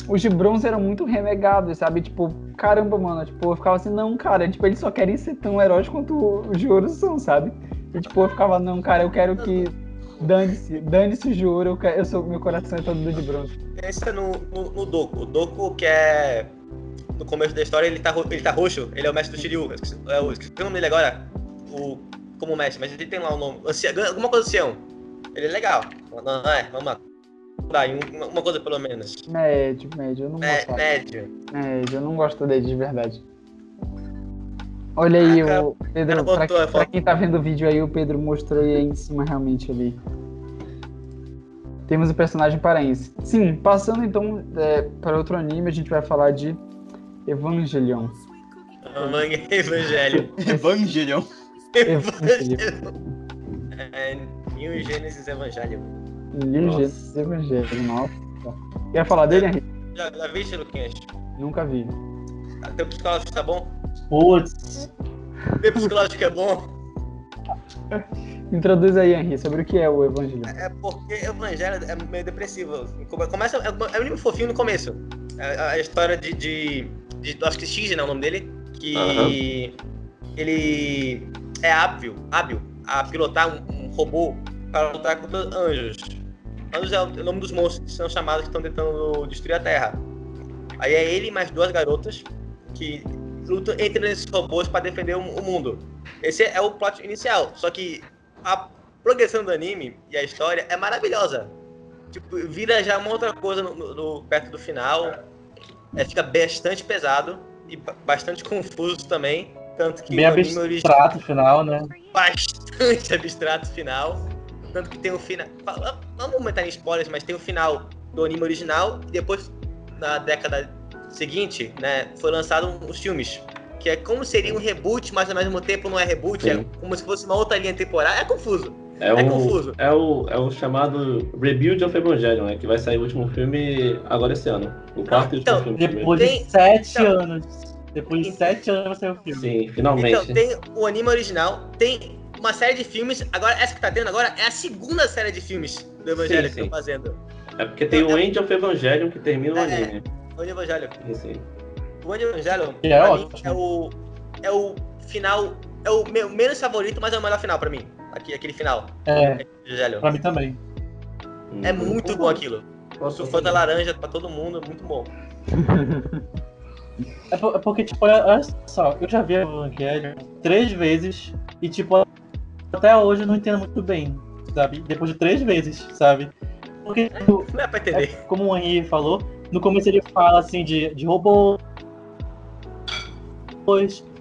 os de bronze eram muito renegados, sabe? Tipo, caramba, mano. Tipo, eu ficava assim, não, cara, tipo, eles só querem ser tão heróis quanto os de ouro são, sabe? E tipo, eu ficava, não, cara, eu quero que. Dane-se, dane-se ouro, eu, sou, meu coração é todo do de bronze. Pensa no, no, no Doku. O Doku que é... No começo da história ele tá, ele tá roxo. Ele é o mestre do Shiryu. Esqueci, é, o- esqueci o nome dele agora. O... Como mestre, mas ele tem lá o nome. Ancião- alguma coisa ancião. Ele é legal. Não, não é? Vamos lá. Dá, em uma, uma coisa pelo menos. Médio, médio, eu não gostava. médio. Médio, eu não gosto dele de verdade. Olha aí, Ah, o Pedro, pra, botou a pra quem tá vendo o vídeo aí, o Pedro mostrou aí em cima realmente ali. Temos o personagem paraense. Sim, passando então é, para outro anime, a gente vai falar de Evangelion. Manga Evangelho. Evangelion. Evangelion. É, New Genesis Evangelho. New. Genesis Evangelion, nossa. Quer falar dele, Henrique? Já, já viste, Luquinhas? Nunca vi. Teu psicológico tá bom? Putz, Teu psicológico é bom? Introduz aí, Henrique, sobre o que é o Evangelion. É porque Evangelho é meio depressivo. Come- Começa, é um anime fofinho no começo. É a, a história de, de, de- Acho que X, né? O nome dele. Que ele é hábil, hábil a pilotar um, um robô para lutar contra anjos. Anjos é o nome dos monstros que são chamados que estão tentando destruir a Terra. Aí é ele e mais duas garotas que lutam entre esses robôs para defender o, o mundo. Esse é o plot inicial. Só que a progressão do anime e a história é maravilhosa. Tipo, vira já uma outra coisa no, no- no- perto do final. É, fica bastante pesado e ba- bastante confuso também. Tanto que Bem o original abstrato o final, né? bastante abstrato final. Tanto que tem o final. vou entrar em spoilers, mas tem o final do anime original e depois, na década seguinte, né, foi lançado um- os filmes. Que é como seria um reboot, mas ao mesmo tempo não é reboot, Sim. é como se fosse uma outra linha temporal. É confuso. É, É o, confuso. É o, é o chamado Rebuild of Evangelion, né? Que vai sair o último filme agora esse ano. O quarto e Então, último filme. Depois Tem- de sete então- anos. Depois de sete anos vai ser o filme. Sim, finalmente. Então, tem o anime original, tem uma série de filmes. Agora, essa que tá tendo agora é a segunda série de filmes do Evangelho Sim, que estão fazendo. É porque tem o End of Evangelion que termina o É. anime. O Evangelho. O Evangelho, Que é pra ótimo. mim, é o, é o final. É o meu menos favorito, mas é o melhor final pra mim. Aqui, aquele final. É, Evangelho. pra mim também. É Hum. muito bom aquilo. Posso Sou fã da laranja pra todo mundo, muito bom. É, por- é porque, tipo, olha, olha só, eu já vi Evangelho três vezes e, tipo, até hoje eu não entendo muito bem, sabe? Depois de três vezes, sabe? Porque, tipo, Não é pra é, entender. como o Henri falou, no começo ele fala, assim, de, de robôs,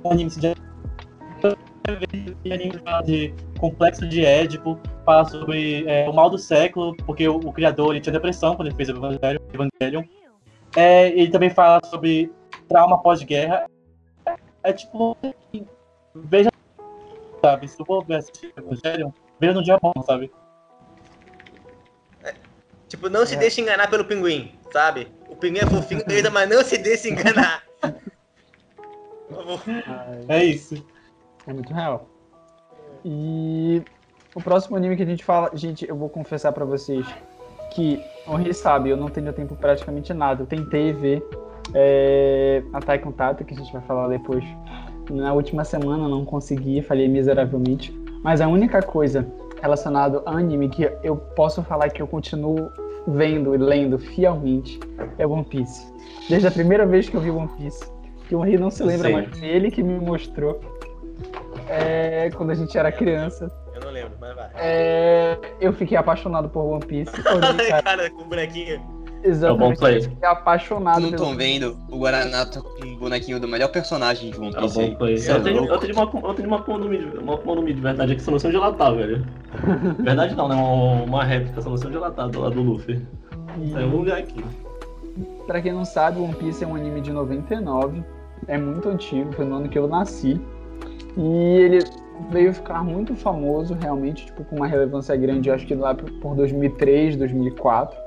o anime se e anime fala de complexo de Édipo, fala sobre é, o mal do século, porque o, o criador ele tinha depressão quando ele fez o Evangelho, Evangelion. É, ele também fala sobre trauma pós-guerra. É tipo, veja, sabe, se eu for ver assistir Evangelion, veja no dia bom, sabe? Tipo, não se É. deixe enganar pelo pinguim, sabe? O pinguim é fofinho, beleza, mas não se deixe enganar. É isso. É muito real. E o próximo anime que a gente fala, gente, eu vou confessar pra vocês que o Henry sabe, eu não tenho tempo praticamente nada. Eu tentei ver é, Attack on Titan, que a gente vai falar depois. Na última semana não consegui, falhei miseravelmente. Mas a única coisa relacionada a anime que eu posso falar que eu continuo vendo e lendo fielmente é One Piece. Desde a primeira vez que eu vi One Piece, que o Henry não se lembra Sim. mais, foi ele que me mostrou é, quando a gente era criança. Eu não lembro, mas vai. É, eu fiquei apaixonado por One Piece. Olhei, cara, Cara, com bonequinho. Exatamente. play. Fiquei apaixonado Não pelo estão vendo? O Guaraná tá com um bonequinho do melhor personagem de One É um Piece. aí. bom play. Cê é Eu tenho, eu tenho uma, eu tenho uma Akuma no Mi de, uma Akuma no Mi de verdade aqui, solução de latar, velho. Verdade não, né? Uma, uma réplica, solução de latar do lado do Luffy. E, Aí eu vou ver aqui. pra quem não sabe, One Piece é um anime de 99. É muito antigo, foi no ano que eu nasci. E ele veio ficar muito famoso, realmente, tipo, com uma relevância grande, eu acho que lá por 2003, 2004.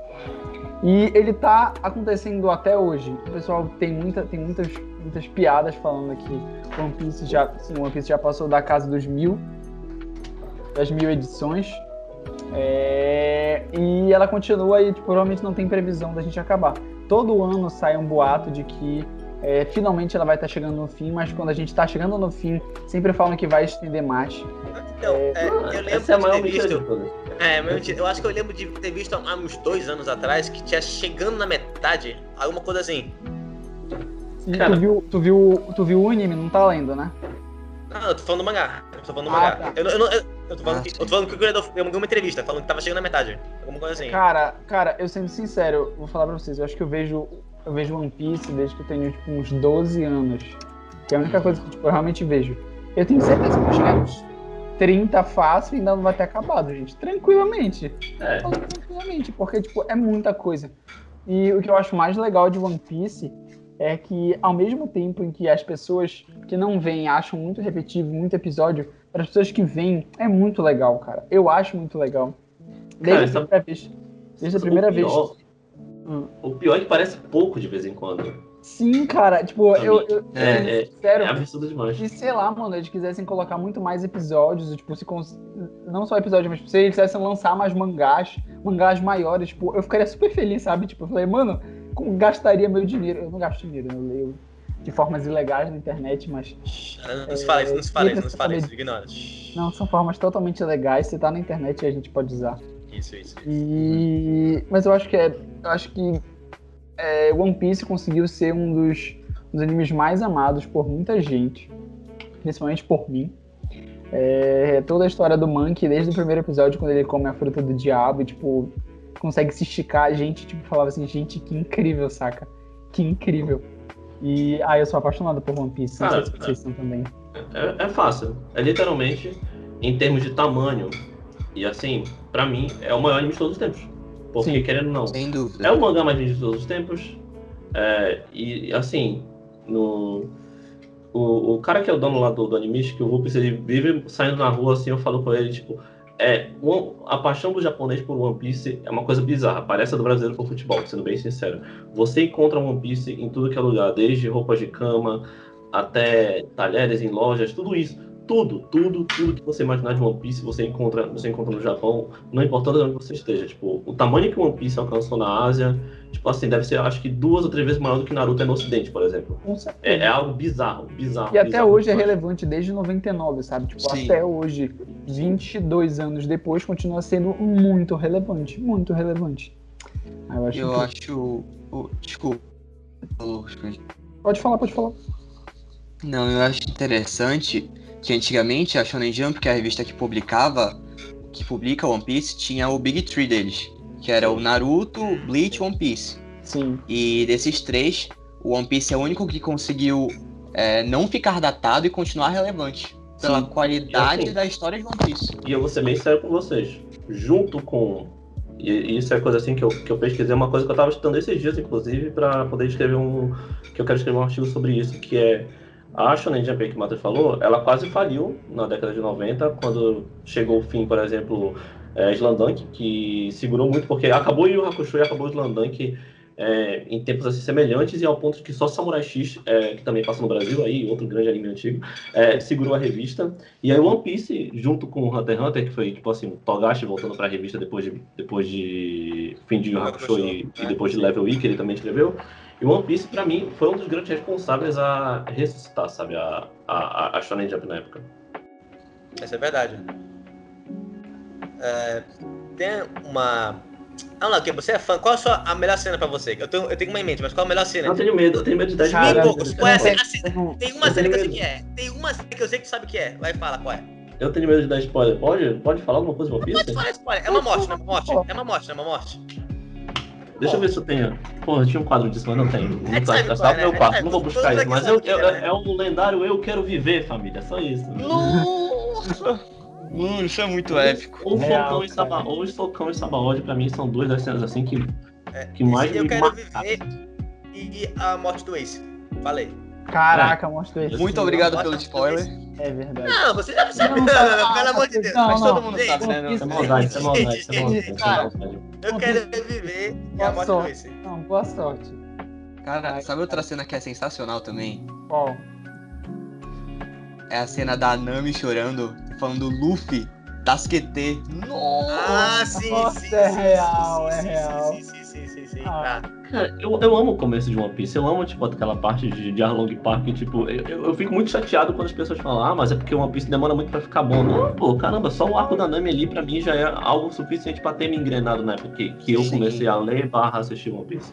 E ele tá acontecendo até hoje. O pessoal tem, muita, tem muitas, muitas piadas falando que One Piece já, sim, One Piece já passou da casa dos mil, das mil edições. É, e ela continua e tipo, provavelmente não tem previsão da gente acabar. Todo ano sai um boato de que é, finalmente ela vai estar chegando no fim, mas quando a gente está chegando no fim, sempre falam que vai estender mais. Então, é, eu lembro Essa é a de maior ter visto. É, mas eu acho que eu lembro de ter visto há uns dois anos atrás que tinha chegando na metade, alguma coisa assim. E Cara. tu, viu, tu, viu, tu viu o anime, não tá lendo, né? Não, eu tô falando do mangá. Eu tô falando do Ah, mangá. tá. Eu, não- eu, eu, eu tô falando Ah, que, eu tô falando que o eu uma entrevista falando que tava chegando na metade. Alguma coisa assim. Cara, cara, eu sendo sincero, eu vou falar pra vocês, eu acho que eu vejo, eu vejo One Piece desde que eu tenho tipo, uns 12 anos. Que é a única coisa que tipo, eu realmente vejo. Eu tenho certeza que eu vou chegar nos 30 fácil e ainda não vai ter acabado, gente. Tranquilamente. É, Falando tranquilamente, porque, tipo, é muita coisa. E o que eu acho mais legal de One Piece é que, ao mesmo tempo em que as pessoas que não veem acham muito repetitivo, muito episódio, para as pessoas que veem, é muito legal, cara. Eu acho muito legal. Desde Cara, a essa- primeira vez. Desde a primeira o vez. pior, Hum. O pior é que parece pouco de vez em quando. Sim, cara, tipo, eu, eu, é- eu- é- sério, É absurdo demais. se, sei lá, mano, eles quisessem colocar muito mais episódios, tipo, se cons... não só episódios, mas se eles quisessem lançar mais mangás, mangás maiores, tipo, eu ficaria super feliz, sabe? Tipo, eu falei, mano, como gastaria meu dinheiro? Eu não gasto dinheiro, eu leio de formas ilegais na internet, mas Não, se fala isso, não se fala É, isso, não se fala isso, ignora. não, são formas totalmente legais, você tá na internet e a gente pode usar. Isso, isso. E... Mas eu acho que é. Eu acho que é, One Piece conseguiu ser um dos, dos animes mais amados por muita gente. Principalmente por mim. É toda a história do Monkey, desde o primeiro episódio, quando ele come a fruta do diabo e, tipo, consegue se esticar. A gente, tipo, falava assim, gente, que incrível, saca? Que incrível. E, ah, eu sou apaixonado por One Piece, não sei se vocês são também. É, é fácil. É literalmente, em termos de tamanho, e assim, pra mim, é o maior anime de todos os tempos. Porque, Sim. querendo ou não, Sem dúvida. é o mangá mais lido de todos os tempos. É, e assim, no. O, o cara que é o dono lá do, do Animist, que o Rupes, ele vive saindo na rua assim, eu falo com ele, tipo, é, a paixão do japonês por One Piece é uma coisa bizarra, parece a do brasileiro por futebol, sendo bem sincero. Você encontra One Piece em tudo que é lugar, desde roupas de cama até talheres em lojas, tudo isso. Tudo, tudo, tudo que você imaginar de One Piece você encontra, você encontra no Japão, não importando onde você esteja. Tipo, o tamanho que One Piece alcançou na Ásia, tipo assim, deve ser, acho que duas ou três vezes maior do que Naruto é no Ocidente, por exemplo. É, é algo bizarro, bizarro. E até bizarro hoje é relevante, desde 99, sabe? Tipo, Sim. até hoje, 22 anos depois, continua sendo muito relevante, muito relevante. Ah, eu acho Eu que- acho. o- Desculpa. Pode falar, pode falar. Não, eu acho interessante que antigamente a Shonen Jump, que é a revista que publicava, que publica One Piece, tinha o Big Three deles, que era o Naruto, Bleach e One Piece. Sim. E desses três, o One Piece é o único que conseguiu é, não ficar datado e continuar relevante. Pela Sim. qualidade assim- da história de One Piece. E eu vou ser bem sério com vocês. Junto com. E isso é coisa assim que eu, que eu pesquisei, uma coisa que eu tava estudando esses dias, inclusive, para poder escrever um. Que eu quero escrever um artigo sobre isso, que é. A Shonen Jump que o Matheus falou, ela quase faliu na década de 90, quando chegou o fim, por exemplo, é, Slandunk, que segurou muito, porque acabou Yu Yu Hakusho e acabou Slandunk é, em tempos assim semelhantes, e ao ponto que só Samurai X, é, que também passa no Brasil, aí, outro grande anime antigo, é, segurou a revista. E aí One Piece, junto com Hunter x Hunter, que foi tipo assim, Togashi voltando pra revista depois de, depois de fim de Yu Yu Hakusho e, e depois de Level E, que ele também escreveu. E One Piece, pra mim, foi um dos grandes responsáveis a ressuscitar, sabe, a, a, a Shonen Jump na época. Essa é verdade. É, tem uma. Ah, não, que você é fã. Qual a, sua, a melhor cena pra você? Eu tenho, eu tenho uma em mente, mas qual a melhor cena? Eu tenho medo, eu tenho medo de dar poucos. Qual é a cena? Tem uma cena que eu sei que é. Tem uma cena que eu sei que tu sabe que é. Vai, fala qual é. Eu tenho medo de dar spoiler. Pode, pode falar alguma coisa One Pode Piece? falar spoiler. É uma morte, não é uma morte? É uma morte, não é uma morte? Deixa eu ver se eu tenho. Porra, eu tinha um quadro disso, mas não tenho. Não É, tá, sabe tá, é, tá no meu né? quarto, É, não vou buscar isso. aqui Mas eu, eu- é, é um lendário Eu Quero Viver, família. Só isso. Nossa! Mano, isso é muito épico. Ou Real, Socão e. Saba, ou Socão e Sabaody, pra mim, são duas das cenas assim que, É, que mais eu me quero marcaram. viver e, e a morte do Ace. Falei. Caraca, mostra esse. Muito obrigado pelo spoiler. É verdade. Não, você já sabe. Não, Não, tá- não, pelo amor de não, Deus. não, Mas todo mundo Gente, sabe, né? Isso é maldade, isso é maldade, isso é maldade. isso é Cara. Eu quero viver e a morte do. Não, boa sorte. Cara, sabe outra cena que é sensacional também? Qual? É a cena da Nami chorando, falando Luffy, Tasquete. Nossa! Ah, sim, Nossa, sim. é sim, real, sim, é sim, real. Sim, sim, sim, sim, sim. Ah. Tá. Cara, eu, eu amo o começo de One Piece. Eu amo, tipo, aquela parte de, de Arlong Park. Tipo, eu, eu eu fico muito chateado quando as pessoas falam, ah, mas é porque One Piece demora muito pra ficar bom. Não, pô, caramba, só o arco da Nami ali pra mim já é algo suficiente pra ter me engrenado na época que, que eu Sim. comecei a ler barra assistir One Piece.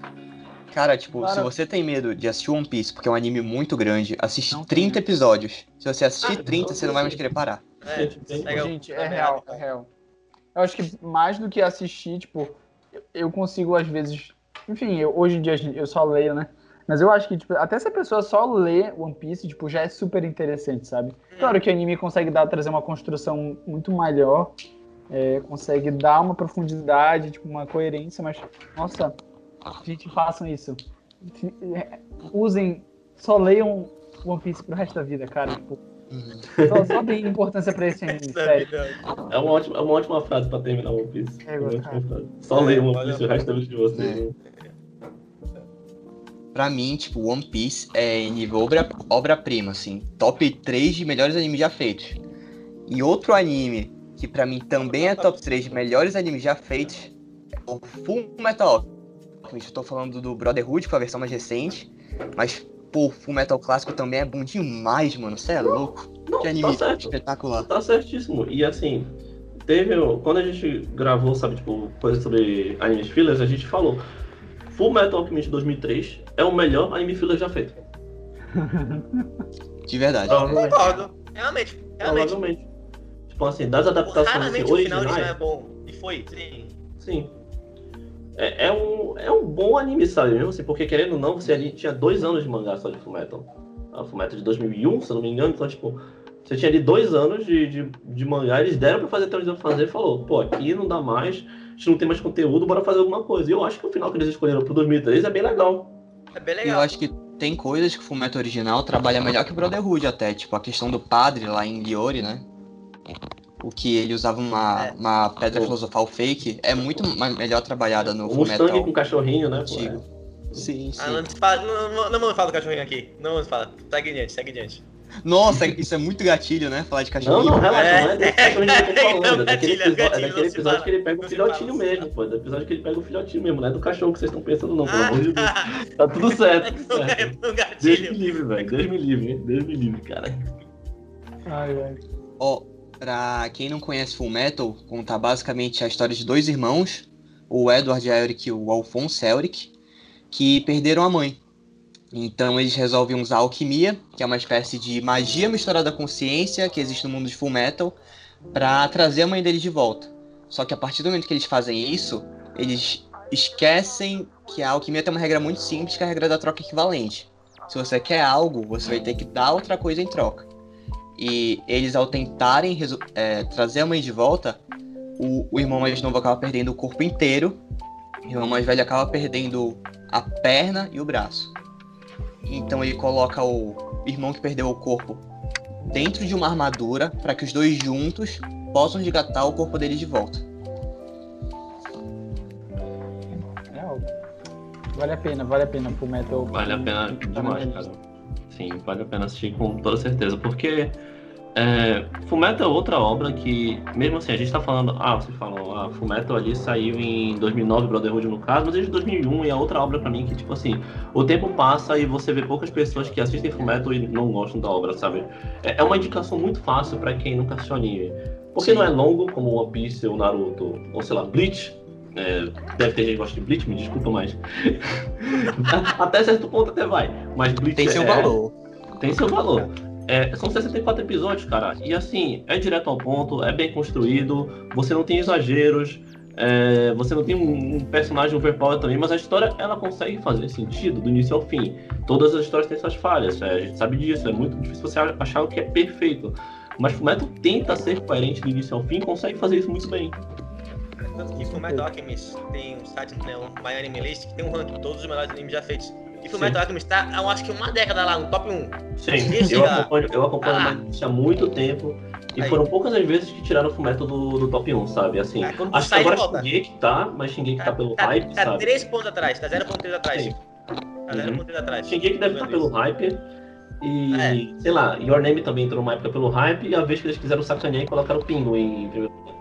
Cara, tipo, Cara- se você tem medo de assistir One Piece, porque é um anime muito grande, assiste Não 30 tenho. episódios. Se você assistir Ah, 30, não, você não vai mais querer parar. É, o- Gente, é real, é real. Eu acho que mais do que assistir, tipo, eu- consigo às vezes. Enfim, eu- hoje em dia eu só leio, né? Mas eu acho que, tipo, até se a pessoa só lê One Piece, tipo, já é super interessante, sabe? Claro que o anime consegue dar, trazer uma construção muito melhor, é, consegue dar uma profundidade, tipo, uma coerência, mas, nossa, gente, façam isso. É, Usem, só leiam One Piece pro resto da vida, cara. Tipo, só, só importância pra esse anime, sério. É uma ótima, é uma ótima frase pra terminar One Piece. É, É uma ótima frase. Só leia One Olha, Piece o resto da vida de vocês. Pra mim, tipo, One Piece é nível obra- obra-prima, assim. Top 3 de melhores animes já feitos. E outro anime que pra mim também é top 3 de melhores animes já feitos é o Full Metal Alchemist. Eu tô falando do Brotherhood, que foi a versão mais recente. Mas, pô, o Full Metal Clássico também é bom demais, mano. Você é louco? Não, Que tá anime certo. espetacular. Tá certíssimo. E assim, teve. Quando a gente gravou, sabe, tipo, coisa sobre animes fillers, a gente falou. Full Metal Alchemist 2003 é o melhor anime filler já feito. De verdade. Provavelmente. Concordo. Realmente, realmente. Provavelmente. tipo assim, das adaptações assim, Raramente o final original é originais, bom. E foi, sim. sim. É, é um, é um bom anime, sabe? Mesmo assim, porque querendo ou não, você ali tinha dois anos de mangá só de Fullmetal. A Fullmetal de 2001, se eu não me engano, então, tipo, você tinha ali dois anos de, de, de mangá, eles deram pra fazer até onde fazer e falou, pô, aqui não dá mais, a gente não tem mais conteúdo, bora fazer alguma coisa. E eu acho que o final que eles escolheram pro 2003 é bem legal. É bem E legal. eu acho que tem coisas que o Fullmetal original trabalha melhor que o Brotherhood até, tipo a questão do padre lá em Liori, né? O que ele usava uma, É. uma pedra filosofal fake é muito melhor trabalhada no O Mustang Fullmetal com cachorrinho, né? pô, antigo. Sim, sim. Ah, não, fala, não, não, não falar do cachorrinho aqui. Não vamos falar. Segue adiante, segue adiante. Nossa, isso é muito gatilho, né? Falar de Não, cachorrinho. não, relaxa, É. não é desse cachorrinho que eu tô falando. É daquele Gatilho, episódio, é gatilho, daquele não episódio fala. que ele pega o Não filhotinho fala, não mesmo, pô. É do episódio que ele pega o filhotinho mesmo, não é do cachorro que vocês estão pensando, não, pelo Ah, amor de Deus. Tá tudo certo, tudo certo. é um Deus me livre, velho. Deus me livre, Deus me livre, cara. Ai, ai. Ó, pra quem não conhece Fullmetal, conta basicamente a história de dois irmãos, o Edward Elric e o Alphonse Elric, que perderam a mãe. Então eles resolvem usar a alquimia, que é uma espécie de magia misturada com ciência que existe no mundo de Fullmetal, pra trazer a mãe deles de volta. Só que a partir do momento que eles fazem isso, eles esquecem que a alquimia tem uma regra muito simples, que é a regra da troca equivalente. Se você quer algo, você vai ter que dar outra coisa em troca. E eles, ao tentarem é, trazer a mãe de volta, o, o irmão mais novo acaba perdendo o corpo inteiro, e o irmão mais velho acaba perdendo a perna e o braço. Então ele coloca o irmão que perdeu o corpo dentro de uma armadura para que os dois juntos possam resgatar o corpo dele de volta. Real. Vale a pena, vale a pena pro Metal. Vale a pena demais, cara. Sim, vale a pena assistir com toda certeza, porque é, Fullmetal é outra obra que, mesmo assim, a gente tá falando, ah, vocês falam, ah, Fullmetal ali saiu em 2009, Brotherhood no caso, mas desde 2001 e é outra obra pra mim que, tipo assim, o tempo passa e você vê poucas pessoas que assistem Fullmetal e não gostam da obra, sabe? É, é uma indicação muito fácil pra quem nunca assistiu anime. Porque Sim. não é longo, como One Piece ou Naruto, ou sei lá, Bleach, é, deve ter gente que gosta de Bleach, me desculpa, mas. até certo ponto até vai. Mas Bleach Tem seu é- valor. Tem seu valor. É, são 64 episódios, cara. E assim, é direto ao ponto, é bem construído, você não tem exageros, é, você não tem um, personagem overpower também, mas a história ela consegue fazer sentido do início ao fim. Todas as histórias têm suas falhas, é, a gente sabe disso, é muito difícil você achar o que é perfeito. Mas Fullmetal tenta ser coerente do início ao fim e consegue fazer isso muito bem. Tanto que Fullmetal Alchemist tem um site, né, um My Anime List, que tem um ranking de todos os melhores animes já feitos. E Fullmetal Alchemist tá, eu acho que uma década lá, no top 1. Sim, Esse eu já- acompanho, eu acompanho Ah. há muito tempo. E Aí. foram poucas as vezes que tiraram o Fullmetal do, do top 1, sabe? Assim, quando acho que agora. Shingeki tá, mas Shingeki tá pelo tá, hype, tá sabe? 3 pontos atrás, tá 0.3 atrás. Sim. Tá 0.3 atrás. Shingeki deve estar Vendo pelo hype. E, É. sei lá, Your Name também entrou numa época pelo hype. E a vez que eles quiseram sacanear e colocaram o Pingo em primeiro lugar.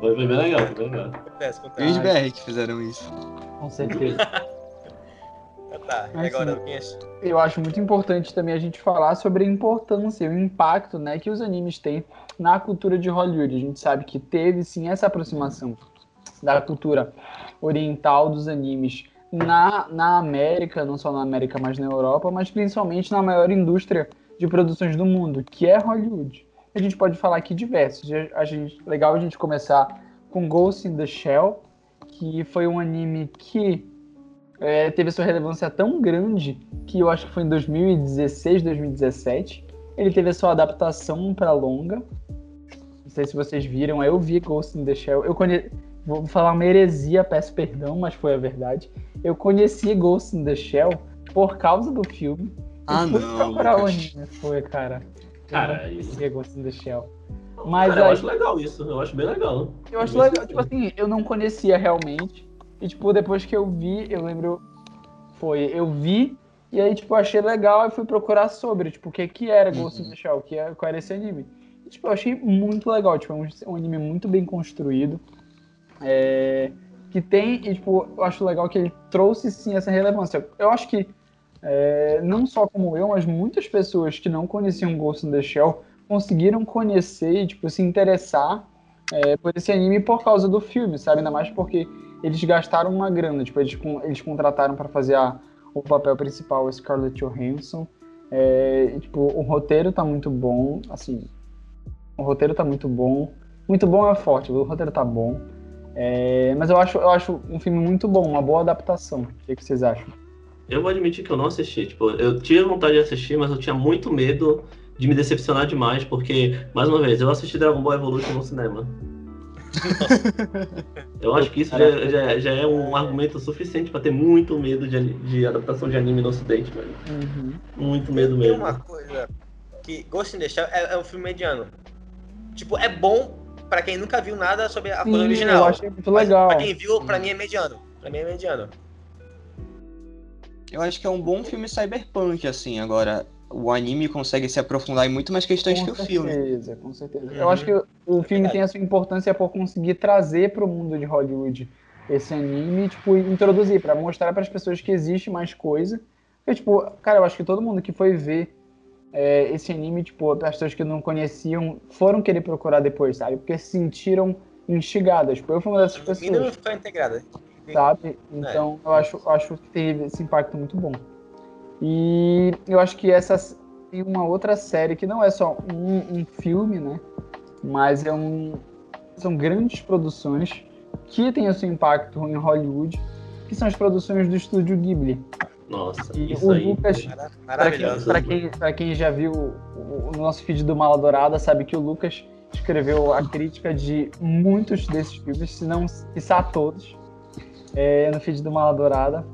Foi foi bem legal, foi bem legal. Acontece, E acontece. os BR que fizeram isso. Com certeza. Tá, e Mas, agora? Eu acho muito importante também a gente falar sobre a importância e o impacto né, que os animes têm na cultura de Hollywood. A gente sabe que teve sim essa aproximação da cultura oriental dos animes na, na América, não só na América, mas na Europa, mas principalmente na maior indústria de produções do mundo, que é Hollywood. A gente pode falar aqui diversos. A gente, legal a gente começar com Ghost in the Shell, que foi um anime que é, teve sua relevância tão grande que eu acho que foi em 2016, 2017. Ele teve a sua adaptação para longa. Não sei se vocês viram, eu vi Ghost in the Shell. Eu conhe... Vou falar uma heresia, peço perdão, mas foi a verdade. Eu conheci Ghost in the Shell por causa do filme. Ah, não, anime. Foi, cara. Cara, isso- in the Shell. Mas Cara, eu acho legal isso, eu acho bem legal. eu acho legal, tipo assim, eu não conhecia realmente. E, tipo, depois que eu vi, eu lembro. Foi, eu vi, e aí, tipo, eu achei legal e fui procurar sobre, tipo, o que que era Ghost in the Shell, que é, qual era esse anime. E, tipo, eu achei muito legal, tipo, é um, um anime muito bem construído. é, que tem, e, tipo, eu acho legal que ele trouxe, sim, essa relevância. Eu acho que, é, não só como eu, mas muitas pessoas que não conheciam Ghost in the Shell conseguiram conhecer e, tipo, se interessar é, por esse anime por causa do filme, sabe? Ainda mais porque eles gastaram uma grana, tipo, eles, eles contrataram para fazer a- o papel principal Scarlett Johansson É, e, tipo, o roteiro tá muito bom, assim, o roteiro tá muito bom. Muito bom é forte, o roteiro tá bom. É, mas eu acho, eu acho um filme muito bom, uma boa adaptação. O que, que vocês acham? Eu vou admitir que eu não assisti. Tipo, eu tinha vontade de assistir, mas eu tinha muito medo de me decepcionar demais, porque, mais uma vez, eu assisti Dragon Ball Evolution no cinema. eu acho que isso já, já, já, é um argumento suficiente pra ter muito medo de, de adaptação de anime no ocidente, velho. Uhum. Muito medo Tem mesmo. uma coisa que Ghost in the Shell é, é um filme mediano. Tipo, é bom pra quem nunca viu nada sobre a coisa original. eu achei muito legal. Pra quem viu, pra mim é mediano. Pra mim é mediano. Eu acho que é um bom filme cyberpunk, assim. Agora, o anime consegue se aprofundar em muito mais questões que Com o filme. certeza, com certeza. Uhum. Eu acho que o filme tem a sua importância por conseguir trazer pro mundo de Hollywood esse anime, tipo, introduzir, pra mostrar para as pessoas que existe mais coisa. Porque, tipo, cara, eu acho que todo mundo que foi ver é, esse anime, tipo, as pessoas que não conheciam, foram querer procurar depois, sabe? Porque se sentiram instigadas. Tipo, eu fui uma dessas A menina não pessoas, ficou integrada. Sabe? Então, eu acho, acho que teve esse impacto muito bom. E eu acho que essa tem uma outra série que não é só um, um filme, né? Mas é um, são grandes produções que têm o seu impacto em Hollywood, que são as produções do estúdio Ghibli. Nossa, E isso o aí. Lucas, Mara- quem, Maravilhoso. pra, quem, pra quem já viu o, o nosso feed do Mala Dourada, sabe que o Lucas escreveu a crítica de muitos desses filmes, se não, quiçá todos, é, no feed do Mala Dourada.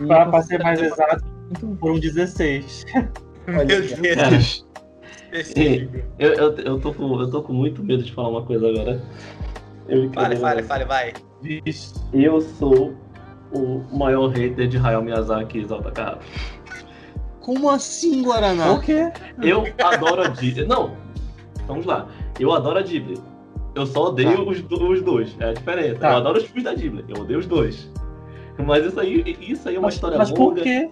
E pra ser mais exato, muito foram 16. olha, Meu Deus. Eu, eu, eu, tô com, eu tô com muito medo de falar uma coisa agora. Eu, Fale, fale, fale, vai. Eu sou o maior hater de Hayao Miyazaki e Exalta Carrara. Como assim, Guaraná? Por quê? Eu adoro a Ghibli. Não, vamos lá. Eu adoro a Ghibli. Eu só odeio Tá. os, os dois. É a diferença. Tá. Eu adoro os filmes da Ghibli. Eu odeio os dois. Mas isso aí, isso aí é uma Mas, história mas por longa. quê?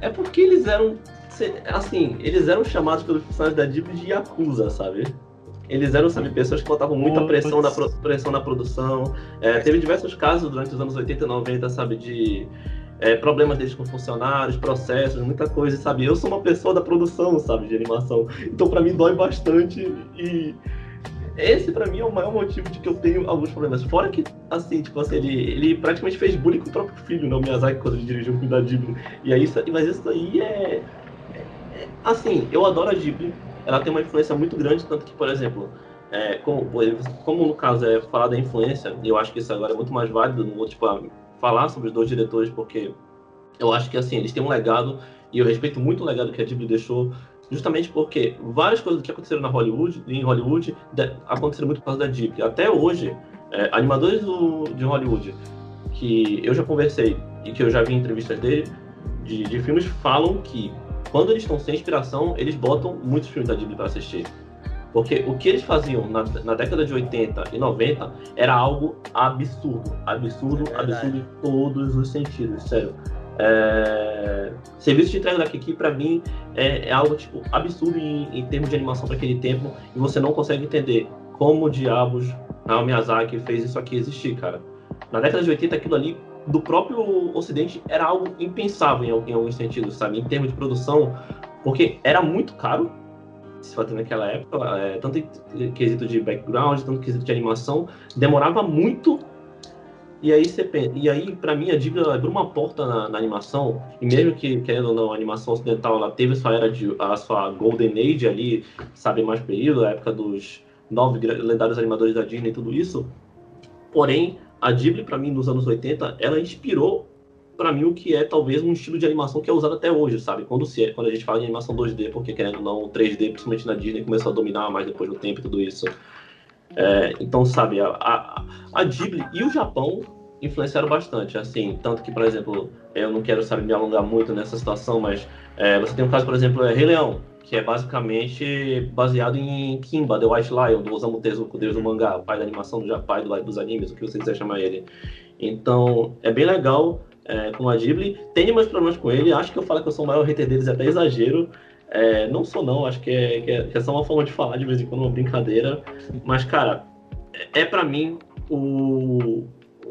É porque eles eram. Assim, eles eram chamados pelos personagens da Ghibli de Yakuza, sabe? Eles eram, sabe, pessoas que botavam muita Putz. pressão na, pressão na produção. É, teve diversos casos durante os anos 80 e 90, sabe, de é, problemas deles com funcionários, processos, muita coisa, sabe? Eu sou uma pessoa da produção, sabe, de animação. Então, pra mim, dói bastante e. Esse, pra mim, é o maior motivo de que eu tenho alguns problemas. Fora que, assim, tipo assim, ele, ele praticamente fez bullying com o próprio filho, né? O Miyazaki, quando ele dirigiu o filme da Ghibli. E aí, mas isso aí é, é- Assim, eu adoro a Ghibli. Ela tem uma influência muito grande, tanto que, por exemplo, é, como, como no caso é falar da influência, eu acho que isso agora é muito mais válido, não vou, tipo, falar sobre os dois diretores, porque eu acho que, assim, eles têm um legado, e eu respeito muito o legado que a Ghibli deixou, justamente porque várias coisas que aconteceram na Hollywood, em Hollywood, aconteceram muito por causa da Ghibli. Até hoje, é, animadores do- de Hollywood, que eu já conversei e que eu já vi em entrevistas dele, de, de filmes, falam que quando eles estão sem inspiração, eles botam muitos filmes da Ghibli para assistir. Porque o que eles faziam na, na década de 80 e 90 era algo absurdo. Absurdo, É absurdo em todos os sentidos, sério. É... Serviço de entrega da Kiki, pra mim, é, é algo tipo, absurdo em, em termos de animação para aquele tempo. E você não consegue entender como diabos Hayao Miyazaki fez isso aqui existir, cara. Na década de 80, aquilo ali, do próprio Ocidente, era algo impensável em, em alguns sentidos, sabe? Em termos de produção, porque era muito caro se fazer naquela época, é, tanto em quesito de background, tanto em quesito de animação, demorava muito. E aí aí para mim a ela abriu uma porta na, na animação, e mesmo que querendo ou não, a animação ocidental ela teve sua era de a sua golden age ali, sabe mais período, a época dos nove lendários animadores da Disney e tudo isso. Porém, a Ghibli para mim nos anos 80, ela inspirou para mim o que é talvez um estilo de animação que é usado até hoje, sabe? Quando se quando a gente fala de animação 2D, porque querendo ou não, o 3D, principalmente na Disney, começou a dominar mais depois do tempo e tudo isso. É, então, sabe, a, a, a Ghibli e o Japão influenciaram bastante, assim, tanto que, por exemplo, eu não quero, sabe, me alongar muito nessa situação, mas é, você tem um caso, por exemplo, é Rei Leão, que é basicamente baseado em Kimba, The White Lion, do Osamu Tezuka, deus do mangá, o pai da animação do Japão, do dos animes, o que você quiser chamar ele. Então, é bem legal é, com a Ghibli. Tenho meus problemas com ele, acho que eu falo que eu sou o maior hater deles, é até exagero. É, não sou não, acho que é, que é, que é só uma forma de falar de vez em quando, uma brincadeira. Mas, cara, é, é para mim o,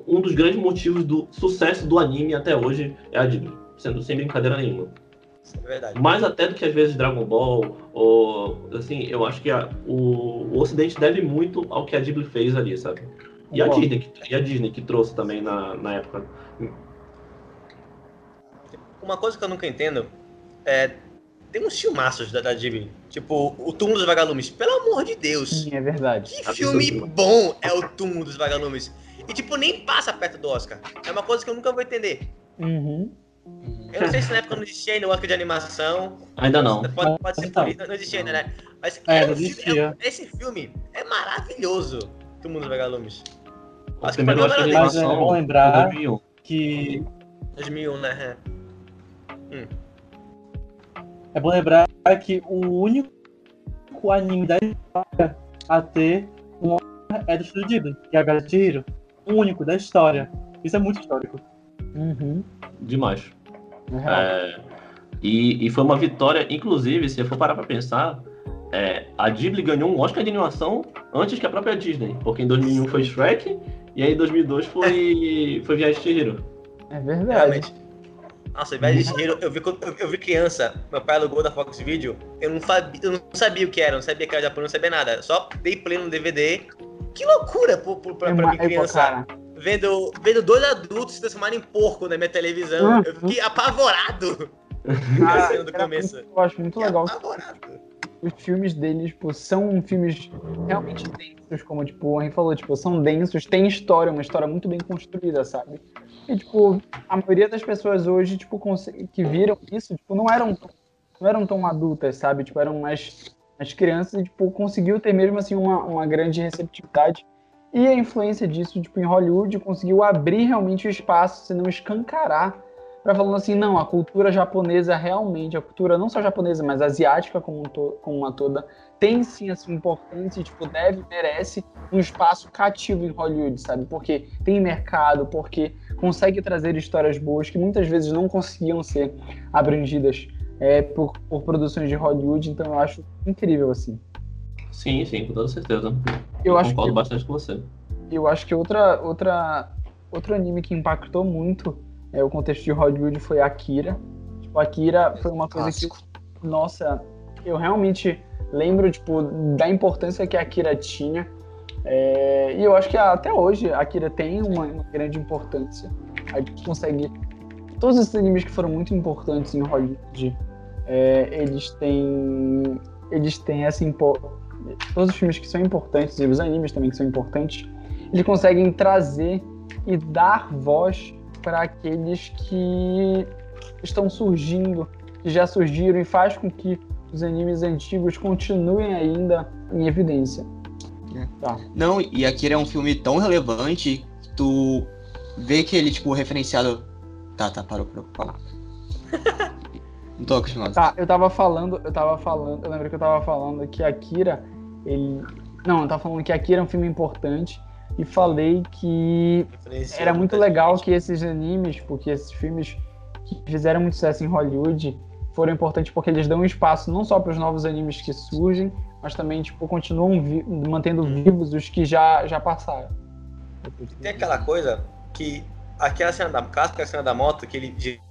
um dos grandes motivos do sucesso do anime até hoje é a Ghibli, sendo sem brincadeira nenhuma. É verdade. Mais até do que às vezes Dragon Ball, ou assim, eu acho que a- o, o Ocidente deve muito ao que a Ghibli fez ali, sabe? E a. Disney, que- e a Disney que trouxe também na, na época. Uma coisa que eu nunca entendo é. Tem uns filmaços da, da Ghibli. Tipo, o Túmulo dos Vagalumes. Pelo amor de Deus. Sim, é verdade. Que Absurdo. filme bom é o Túmulo dos Vagalumes. E, tipo, nem passa perto do Oscar. É uma coisa que eu nunca vou entender. Uhum. Eu não sei se na época não existia ainda o Oscar de animação. Ainda não. Pode, pode ser Então. por isso. Não existia ainda, né? Mas É, era não um filme- existia. é- esse filme é maravilhoso. Túmulo dos Vagalumes. O Acho que primeiro Oscar de é o Mas é animação bom foi lembrar 2001. que 2001, né? É bom lembrar que o único anime da história a ter um Oscar é do Estúdio Ghibli, que é a Viagem de Chihiro. O único da história. Isso é muito histórico. Uhum. Demais. É real. É, e, e foi uma vitória, inclusive, se eu for parar pra pensar, é, a Ghibli ganhou um Oscar de animação antes que a própria Disney, porque em 2001 foi Shrek e aí em 2002 foi, foi Viagem de Chihiro. É verdade. Realmente. Nossa, ao invés de dinheiro, eu vi, eu, eu vi criança, meu pai alugou da Fox Video, eu não, sabia, eu não sabia o que era, não sabia que era japonês, não sabia nada. Só dei play no DVD. Que loucura pro, pro, pra, pra mim, é, pô, criança. Vendo, vendo dois adultos se transformarem em porco na minha televisão. Eu fiquei apavorado com a cena do era começo. muito- eu acho muito legal Apavorado. Os filmes deles, tipo, são filmes realmente densos, como, tipo, o Henry falou, tipo, são densos, tem história, uma história muito bem construída, sabe? E, tipo, a maioria das pessoas hoje, tipo, que viram isso, tipo, não eram, não eram tão adultas, sabe? Tipo, eram mais, mais crianças e, tipo, conseguiu ter mesmo, assim, uma, uma grande receptividade. E a influência disso, tipo, em Hollywood, conseguiu abrir realmente o espaço, se não escancarar, para falando assim, não, a cultura japonesa realmente, a cultura não só japonesa, mas asiática como, um to- como uma toda, tem sim a sua importância, e, tipo, deve, merece um espaço cativo em Hollywood, sabe? Porque tem mercado, porque consegue trazer histórias boas que muitas vezes não conseguiam ser abrangidas é, por, por produções de Hollywood, então eu acho incrível, assim. Sim, sim, com toda certeza. Eu acho concordo que bastante com você. eu acho que outra, outra, outro anime que impactou muito é, o contexto de Hollywood foi Akira. Tipo, Akira foi uma coisa que, Clássico. nossa, eu realmente lembro, tipo, da importância que a Akira tinha. É, e eu acho que até hoje a Akira tem uma, uma grande importância. A gente consegue. Todos esses animes que foram muito importantes em Hollywood, é, eles têm. Eles têm essa impo- Todos os filmes que são importantes, e os animes também que são importantes, eles conseguem trazer e dar voz para aqueles que estão surgindo, que já surgiram, e faz com que os animes antigos continuem ainda em evidência. É. Tá. Não, e Akira é um filme tão relevante que tu vê que ele, tipo, referenciado. Tá, tá, parou, parou, parou. Não tô acostumado. Tá, eu tava falando, eu tava falando, eu lembro que eu tava falando que Akira, ele. Não, eu tava falando que Akira é um filme importante e falei que era muito legal gente. que esses animes, porque esses filmes que fizeram muito sucesso em Hollywood foram importantes porque eles dão espaço não só para os novos animes que surgem, mas também tipo continuam vi- mantendo vivos os que já já passaram. Tem aquela coisa que. Aquela cena da clássica cena da moto, que ele de,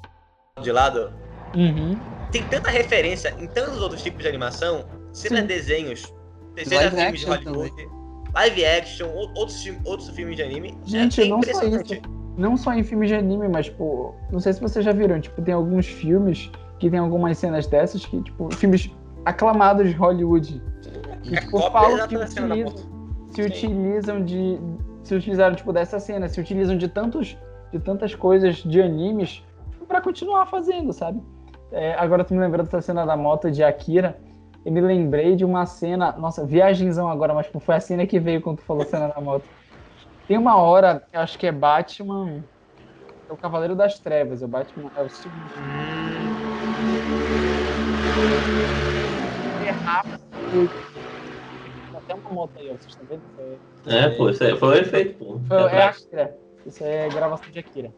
de lado. Uhum. Tem tanta referência em tantos outros tipos de animação, seja Sim. desenhos, seja Live filmes de Hollywood, live action, ou- outros, filmes- outros filmes de anime. Gente, é não só isso. Não só em filmes de anime, mas tipo, não sei se vocês já viram, tipo, tem alguns filmes que tem algumas cenas dessas que tipo, filmes aclamados de Hollywood. Que, É tipo, falam que da cena da utilizam, se utilizam de. Se utilizaram, tipo, dessa cena, se utilizam de tantos. de tantas coisas de animes tipo, pra continuar fazendo, sabe? É, agora tu me lembrou dessa cena da moto de Akira. Eu me lembrei de uma cena. Nossa, viagemzão agora, mas tipo, foi a cena que veio quando tu falou cena da moto. Tem uma hora, eu acho que é Batman. É o Cavaleiro das Trevas, é o Batman. É o segundo. É rápido. Tem até uma moto aí, ó. Vocês estão vendo? É- É, pô, isso aí foi o efeito, pô. Foi, é Atrás. Akira. Isso é gravação de Akira.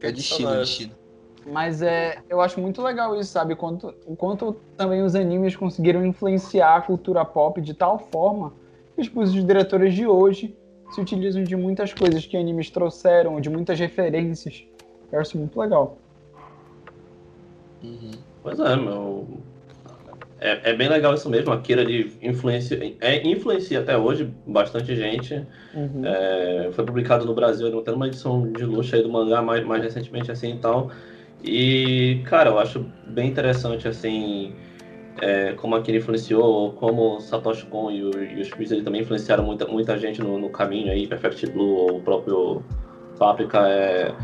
É destino, é destino. Mas é, eu acho muito legal isso, sabe? Quanto, o quanto também os animes conseguiram influenciar a cultura pop de tal forma que tipo, os diretores de hoje se utilizam de muitas coisas que animes trouxeram, de muitas referências. Eu acho muito legal. Uhum. Pois é, meu. É, é bem legal isso mesmo. A Kira de influencia, é, influencia até hoje bastante gente. Uhum. É, foi publicado no Brasil, até uma edição de luxo aí do mangá mais, mais recentemente assim e tal. E, cara, eu acho bem interessante assim é, como a Kira influenciou, como Satoshi Kon e, o, e os dele também influenciaram muita, muita gente no, no caminho aí, Perfect Blue, o próprio Paprika, é,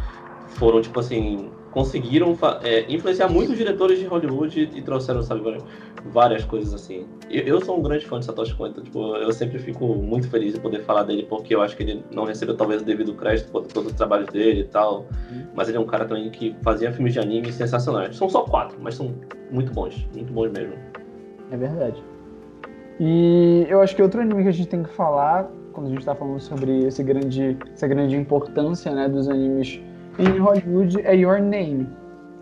foram tipo assim conseguiram é, influenciar muitos diretores de Hollywood e, e trouxeram, sabe, várias coisas assim. Eu, eu, sou um grande fã de Satoshi Kon, então, tipo, eu sempre fico muito feliz de poder falar dele, porque eu acho que ele não recebeu talvez o devido crédito por todos os trabalhos dele e tal, uhum. mas ele é um cara também que fazia filmes de anime sensacionais. São só quatro, mas são muito bons, muito bons mesmo. É verdade. E eu acho que outro anime que a gente tem que falar, quando a gente está falando sobre esse grande, essa grande importância né, dos animes em Hollywood é Your Name,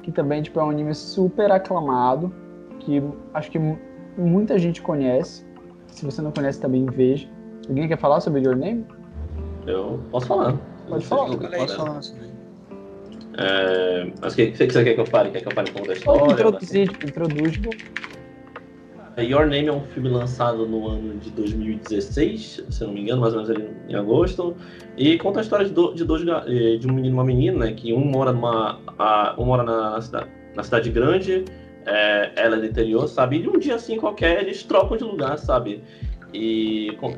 que também tipo, é um anime super aclamado, que acho que muita gente conhece. Se você não conhece, também veja. Alguém quer falar sobre Your Name? Eu posso falar. Pode falar. Eu posso falar sobre é, mas o que, que você quer que eu fale? Quer que eu fale como da história? Pode introduzir, tipo, introduz. Your Name é um filme lançado no ano de 2016, se não me engano, mais ou menos ali em agosto, e conta a história de, do, de dois eh, de um menino e uma menina, né, que um mora numa a, um mora na, na, cidade, na cidade grande, é, ela é do interior, sabe? E um dia assim qualquer eles trocam de lugar, sabe? E com,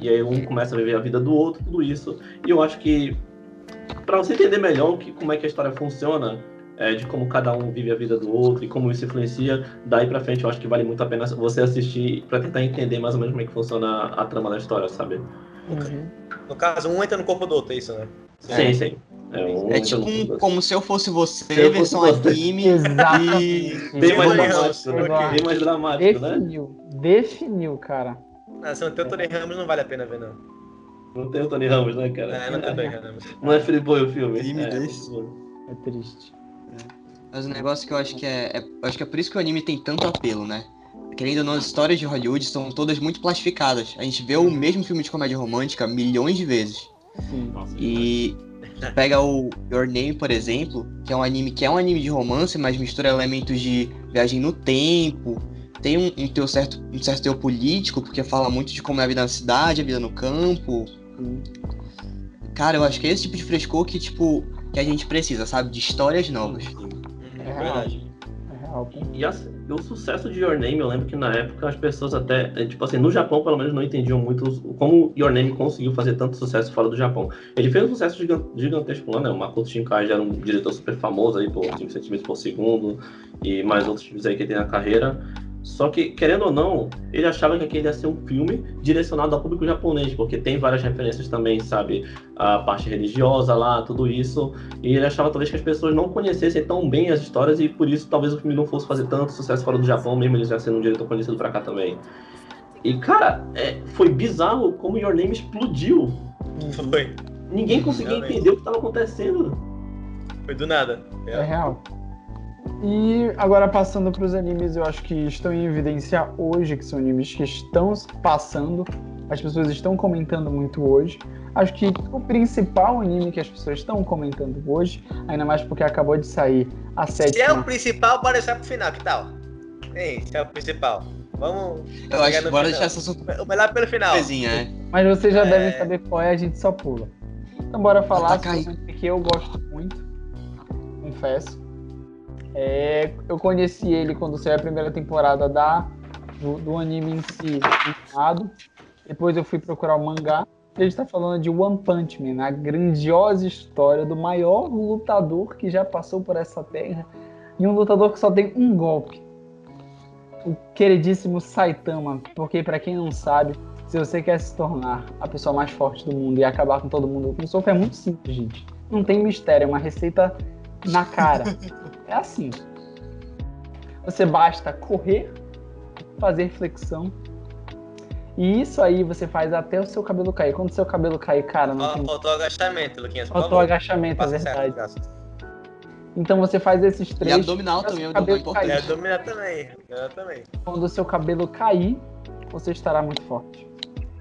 e aí um começa a viver a vida do outro, tudo isso. E eu acho que para você entender melhor que, como é que a história funciona, é, de como cada um vive a vida do outro e como isso influencia, daí pra frente eu acho que vale muito a pena você assistir para tentar entender mais ou menos como é que funciona a trama da história, sabe? Uhum. No caso, um entra no corpo do outro, é isso, né? Sim, é. sim. É, um é tipo um, como se eu fosse você, eu versão fosse anime. Exatamente. E... Bem mais dramático, né? Bem mais dramático, Definiu. né? Definiu, cara. Ah, se não tem o Tony Ramos, não vale a pena ver, não. Não tem o Tony Ramos, né, cara? É, não tem o Tony Ramos. Não é Free o filme. Filme é, desse. É triste. Mas o negócio que eu acho que é, é, Acho que é por isso que o anime tem tanto apelo, né? Querendo ou não, as histórias de Hollywood são todas muito plastificadas. A gente vê o mesmo filme de comédia romântica milhões de vezes. Sim. E pega o Your Name, por exemplo, que é um anime que é um anime de romance, mas mistura elementos de viagem no tempo. Tem um, um, teu certo, um certo teu político, porque fala muito de como é a vida na cidade, a vida no campo. Cara, eu acho que é esse tipo de frescor que, tipo, que a gente precisa, sabe? De histórias novas. É verdade. É real. E, assim, o sucesso de Your Name, eu lembro que na época as pessoas até, é, tipo assim, no Japão pelo menos não entendiam muito como Your Name conseguiu fazer tanto sucesso fora do Japão. Ele fez um sucesso gigantesco lá, né? O Makoto Shinkai já era um diretor super famoso aí por 5 centímetros por segundo e mais outros filmes aí que ele tem na carreira. Só que, querendo ou não, ele achava que aquele ia ser um filme direcionado ao público japonês, porque tem várias referências também, sabe? A parte religiosa lá, tudo isso. E ele achava talvez que as pessoas não conhecessem tão bem as histórias e por isso talvez o filme não fosse fazer tanto sucesso fora do Japão, mesmo ele já sendo um diretor conhecido pra cá também. E, cara, é, foi bizarro como Your Name explodiu. Foi. Ninguém conseguia Realmente. entender o que estava acontecendo. Foi do nada. É, é real. E agora passando para os animes, eu acho que estão em evidência hoje, que são animes que estão passando, as pessoas estão comentando muito hoje. Acho que o principal anime que as pessoas estão comentando hoje, ainda mais porque acabou de sair a sétima... Se é o principal, bora deixar pro final, que tal? Ei, se é o principal. Vamos. Eu acho que bora deixar essa surpresa. O melhor pelo final. É. Mas vocês já é... devem saber qual é, a gente só pula. Então bora falar sobre um que eu gosto muito, confesso é, eu conheci ele quando saiu a primeira temporada da, do, do anime em si, animado. Depois eu fui procurar o mangá. A gente está falando de One Punch Man, a grandiosa história do maior lutador que já passou por essa terra. E um lutador que só tem um golpe. O queridíssimo Saitama. Porque, para quem não sabe, se você quer se tornar a pessoa mais forte do mundo e acabar com todo mundo com soco, é muito simples, gente. Não tem mistério, é uma receita na cara. É assim. Você basta correr, fazer flexão. E isso aí você faz até o seu cabelo cair. Quando o seu cabelo cair, cara, não tem... Faltou agachamento, Luquinhas. Faltou agachamento, é verdade. então você faz esses três. E abdominal também, é cabelo importante. É, abdominal também. também. Quando o seu cabelo cair, você estará muito forte.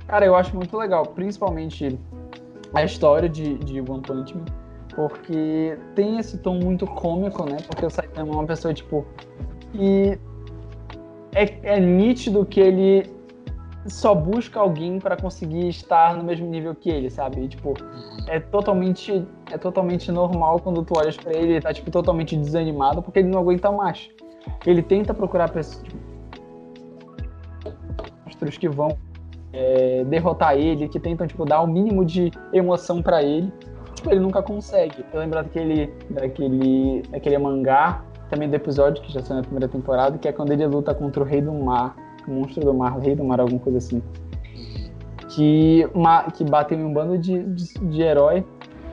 Cara, eu acho muito legal, principalmente a história de, de One Punch Man porque tem esse tom muito cômico, né? Porque o Saitama é uma pessoa, tipo, E é, é nítido que ele só busca alguém para conseguir estar no mesmo nível que ele, sabe? E, tipo, é totalmente é totalmente normal quando tu olhas para ele, ele tá tipo totalmente desanimado porque ele não aguenta mais. Ele tenta procurar pessoas tipo, que vão é, derrotar ele, que tentam tipo dar o mínimo de emoção para ele. Tipo, ele nunca consegue. Eu lembro daquele daquele daquele mangá também do episódio que já saiu na primeira temporada, que é quando ele luta contra o Rei do Mar monstro do mar, rei do mar, alguma coisa assim. Que, uma, que bateu em um bando de, de, de herói.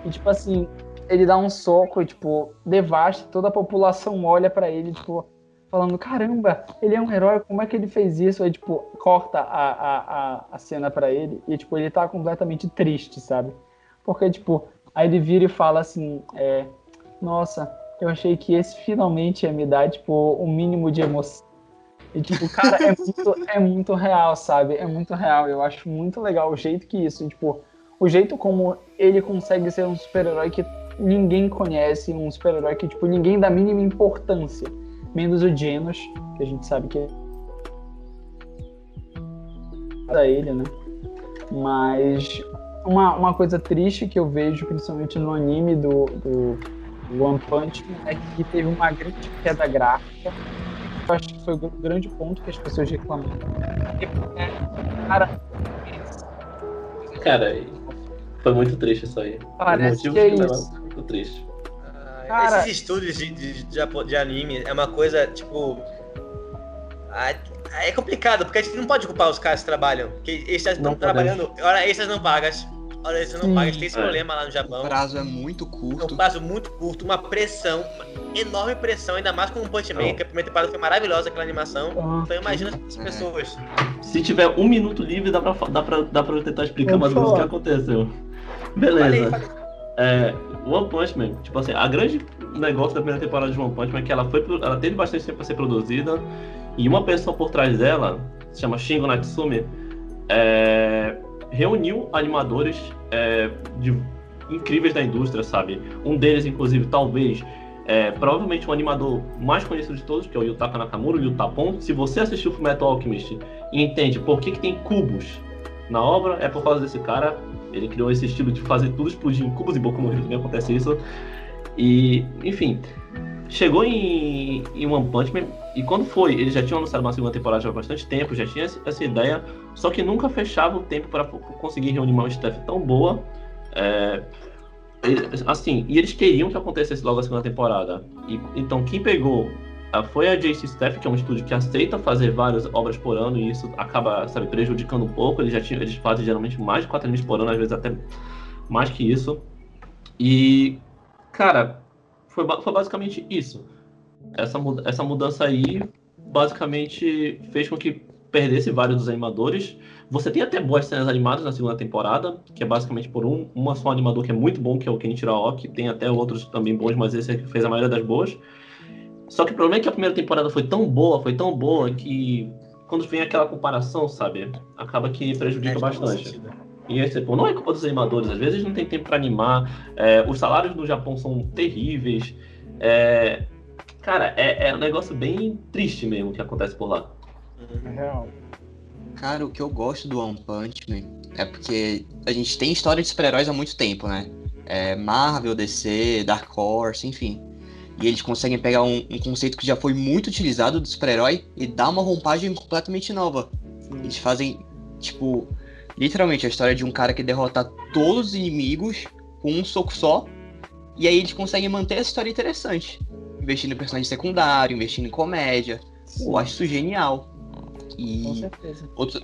E, tipo assim, ele dá um soco e, tipo, devasta, toda a população olha para ele, tipo, falando, caramba, ele é um herói, como é que ele fez isso? Aí, tipo, corta a, a, a, cena para ele e, tipo, ele tá completamente triste, sabe? Porque, tipo, aí ele vira e fala assim, é, nossa, eu achei que esse finalmente ia me dar, tipo, um mínimo de emoção e, tipo, cara, é muito, é muito real, sabe? É muito real. Eu acho muito legal o jeito que isso, tipo, o jeito como ele consegue ser um super-herói que ninguém conhece, um super-herói que, tipo, ninguém dá mínima importância. Menos o Genos, que a gente sabe que é da ele, né? Mas uma, uma coisa triste que eu vejo, principalmente no anime do, do One Punch Man, é que teve uma grande queda gráfica eu acho que foi o grande ponto que as pessoas reclamaram. É, cara, cara, foi muito triste isso aí. Parece que é isso. Muito triste. Ah, cara, esses estúdios de, de, de, de, anime é uma coisa, tipo. É complicado, porque a gente não pode culpar os caras que trabalham. Porque eles estão trabalhando. Hora extras não pagas. Olha, você não paga, tem esse é. problema lá no Japão. O prazo é muito curto. É um prazo muito curto, uma pressão, uma enorme pressão, ainda mais com o Punch Man, que a primeira temporada foi maravilhosa aquela animação. Ah. Então imagina as é. pessoas. Se tiver um minuto livre, dá pra, dá pra, dá pra tentar explicar mais ou menos o que aconteceu. Beleza. Falei, falei. É, One Punch Man, tipo assim, a grande negócio da primeira temporada de One Punch Man é que ela, foi, ela teve bastante tempo pra ser produzida e uma pessoa por trás dela, se chama Shingo Natsumi, é, reuniu animadores é, de, incríveis da indústria, sabe? Um deles, inclusive, talvez, é, provavelmente o animador mais conhecido de todos, que é o Yutaka Nakamura, o Yutapon. Se você assistiu o Metal Alchemist e entende por que, que tem cubos na obra, é por causa desse cara. Ele criou esse estilo de fazer tudo explodir em cubos e Boku no Hero também acontece isso. E, enfim, chegou em, em One Punch Man e quando foi, eles já tinham anunciado uma segunda temporada há bastante tempo, já tinha essa ideia, só que nunca fechava o tempo para conseguir reunir uma staff tão boa. É, assim, e eles queriam que acontecesse logo a segunda temporada. E, então quem pegou foi a JC Staff, que é um estúdio que aceita fazer várias obras por ano e isso acaba, sabe, prejudicando um pouco. Eles já tinham, eles fazem geralmente mais de quatro animes por ano, às vezes até mais que isso. E, cara, foi, foi basicamente isso essa, essa mudança aí basicamente fez com que perdesse vários dos animadores. Você tem até boas cenas animadas na segunda temporada, que é basicamente por um uma só animador que é muito bom, que é o Kenichi Aoki. Tem até outros também bons, mas esse é que fez a maioria das boas. Só que o problema é que a primeira temporada foi tão boa, foi tão boa, que quando vem aquela comparação, sabe, acaba que prejudica é, bastante. E aí, tipo, não é culpa dos animadores, às vezes não tem tempo para animar, é, os salários no Japão são terríveis, é, Cara, é, é um negócio bem triste mesmo que acontece por lá. É real. Cara, o que eu gosto do One Punch Man é porque a gente tem história de super-heróis há muito tempo, né? É Marvel, DC, Dark Horse, enfim. E eles conseguem pegar um, um conceito que já foi muito utilizado do super-herói e dar uma roupagem completamente nova. Eles fazem, tipo, literalmente a história de um cara que derrota todos os inimigos com um soco só. E aí eles conseguem manter essa história interessante investindo em personagem secundário, investindo em comédia. Sim. Eu acho isso genial. E Com certeza. Outro,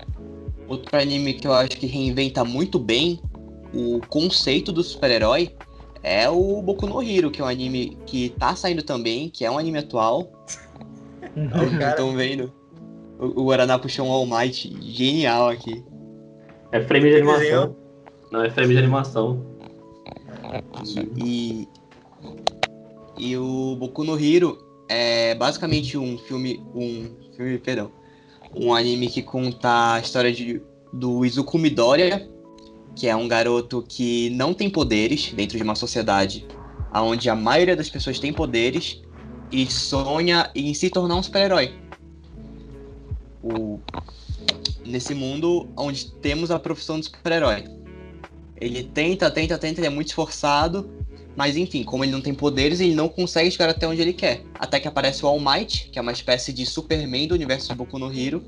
outro anime que eu acho que reinventa muito bem o conceito do super-herói é o Boku no Hero, que é um anime que tá saindo também, que é um anime atual. Estão vendo? O, o Guaraná puxou um All Might genial aqui. É frame de animação. Não, é frame de animação. E, e o Boku no Hero é basicamente um filme, um filme, perdão, um anime que conta a história de, do Izuku Midoriya, que é um garoto que não tem poderes dentro de uma sociedade onde a maioria das pessoas tem poderes, e sonha em se tornar um super-herói. O... Nesse mundo onde temos a profissão de super-herói. Ele tenta, tenta, tenta, ele é muito esforçado, mas enfim, como ele não tem poderes, ele não consegue chegar até onde ele quer. Até que aparece o All Might, que é uma espécie de Superman do universo de Boku no Hero,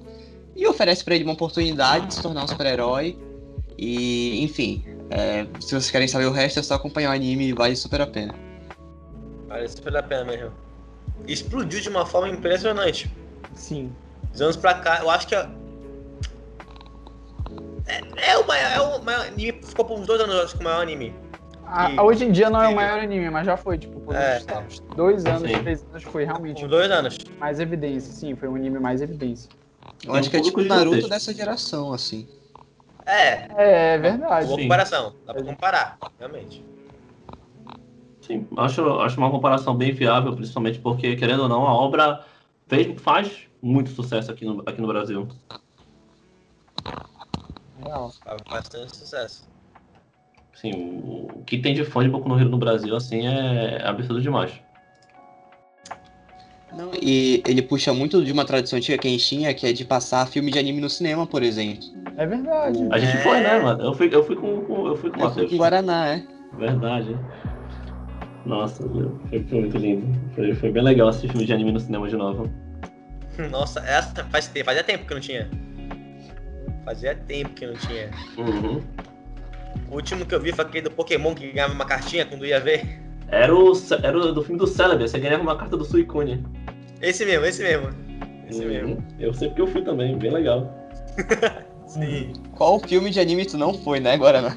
e oferece para ele uma oportunidade de se tornar um super-herói. E, enfim, é, se vocês querem saber o resto, é só acompanhar o anime e vale super a pena. Vale super a pena mesmo. Explodiu de uma forma impressionante. Sim. Dos anos pra cá, eu acho que. É, é, é o maior, é o maior anime. Ficou por uns dois anos, eu acho que o maior anime. A- E- hoje em dia não é o maior anime, mas já foi, tipo, por É. uns dois anos, Sim. três anos foi realmente Por dois anos. mais evidência. Sim, foi um anime mais evidência. Eu acho um que é tipo Naruto dessa geração, assim. É, É, é verdade. boa Sim. comparação. Dá pra comparar, realmente. Sim, acho, acho uma comparação bem viável, principalmente porque, querendo ou não, a obra fez, faz muito sucesso aqui no, aqui no Brasil. Real. Faz bastante sucesso. Assim, o, o que tem de fã de Boku no Hero no Brasil, assim, é, absurdo demais. Não, e ele puxa muito de uma tradição antiga que a gente tinha, que é de passar filme de anime no cinema, por exemplo. É verdade. A gente É. foi, né, mano? Eu fui, eu fui com, com- eu fui com o Eu fui com Guaraná, é. Verdade. Nossa, foi, foi muito lindo. Foi, foi bem legal assistir filme de anime no cinema de novo. Nossa, essa faz tempo, fazia tempo que não tinha. Fazia tempo que não tinha. Uhum. O último que eu vi foi aquele do Pokémon que ganhava uma cartinha quando ia ver. Era, o, era o do filme do Celebi, você ganhava uma carta do Suicune. Esse mesmo, esse mesmo. Esse Uhum. mesmo. Eu sei porque eu fui também, bem legal. Sim. Qual filme de anime tu não foi, né, Guaraná?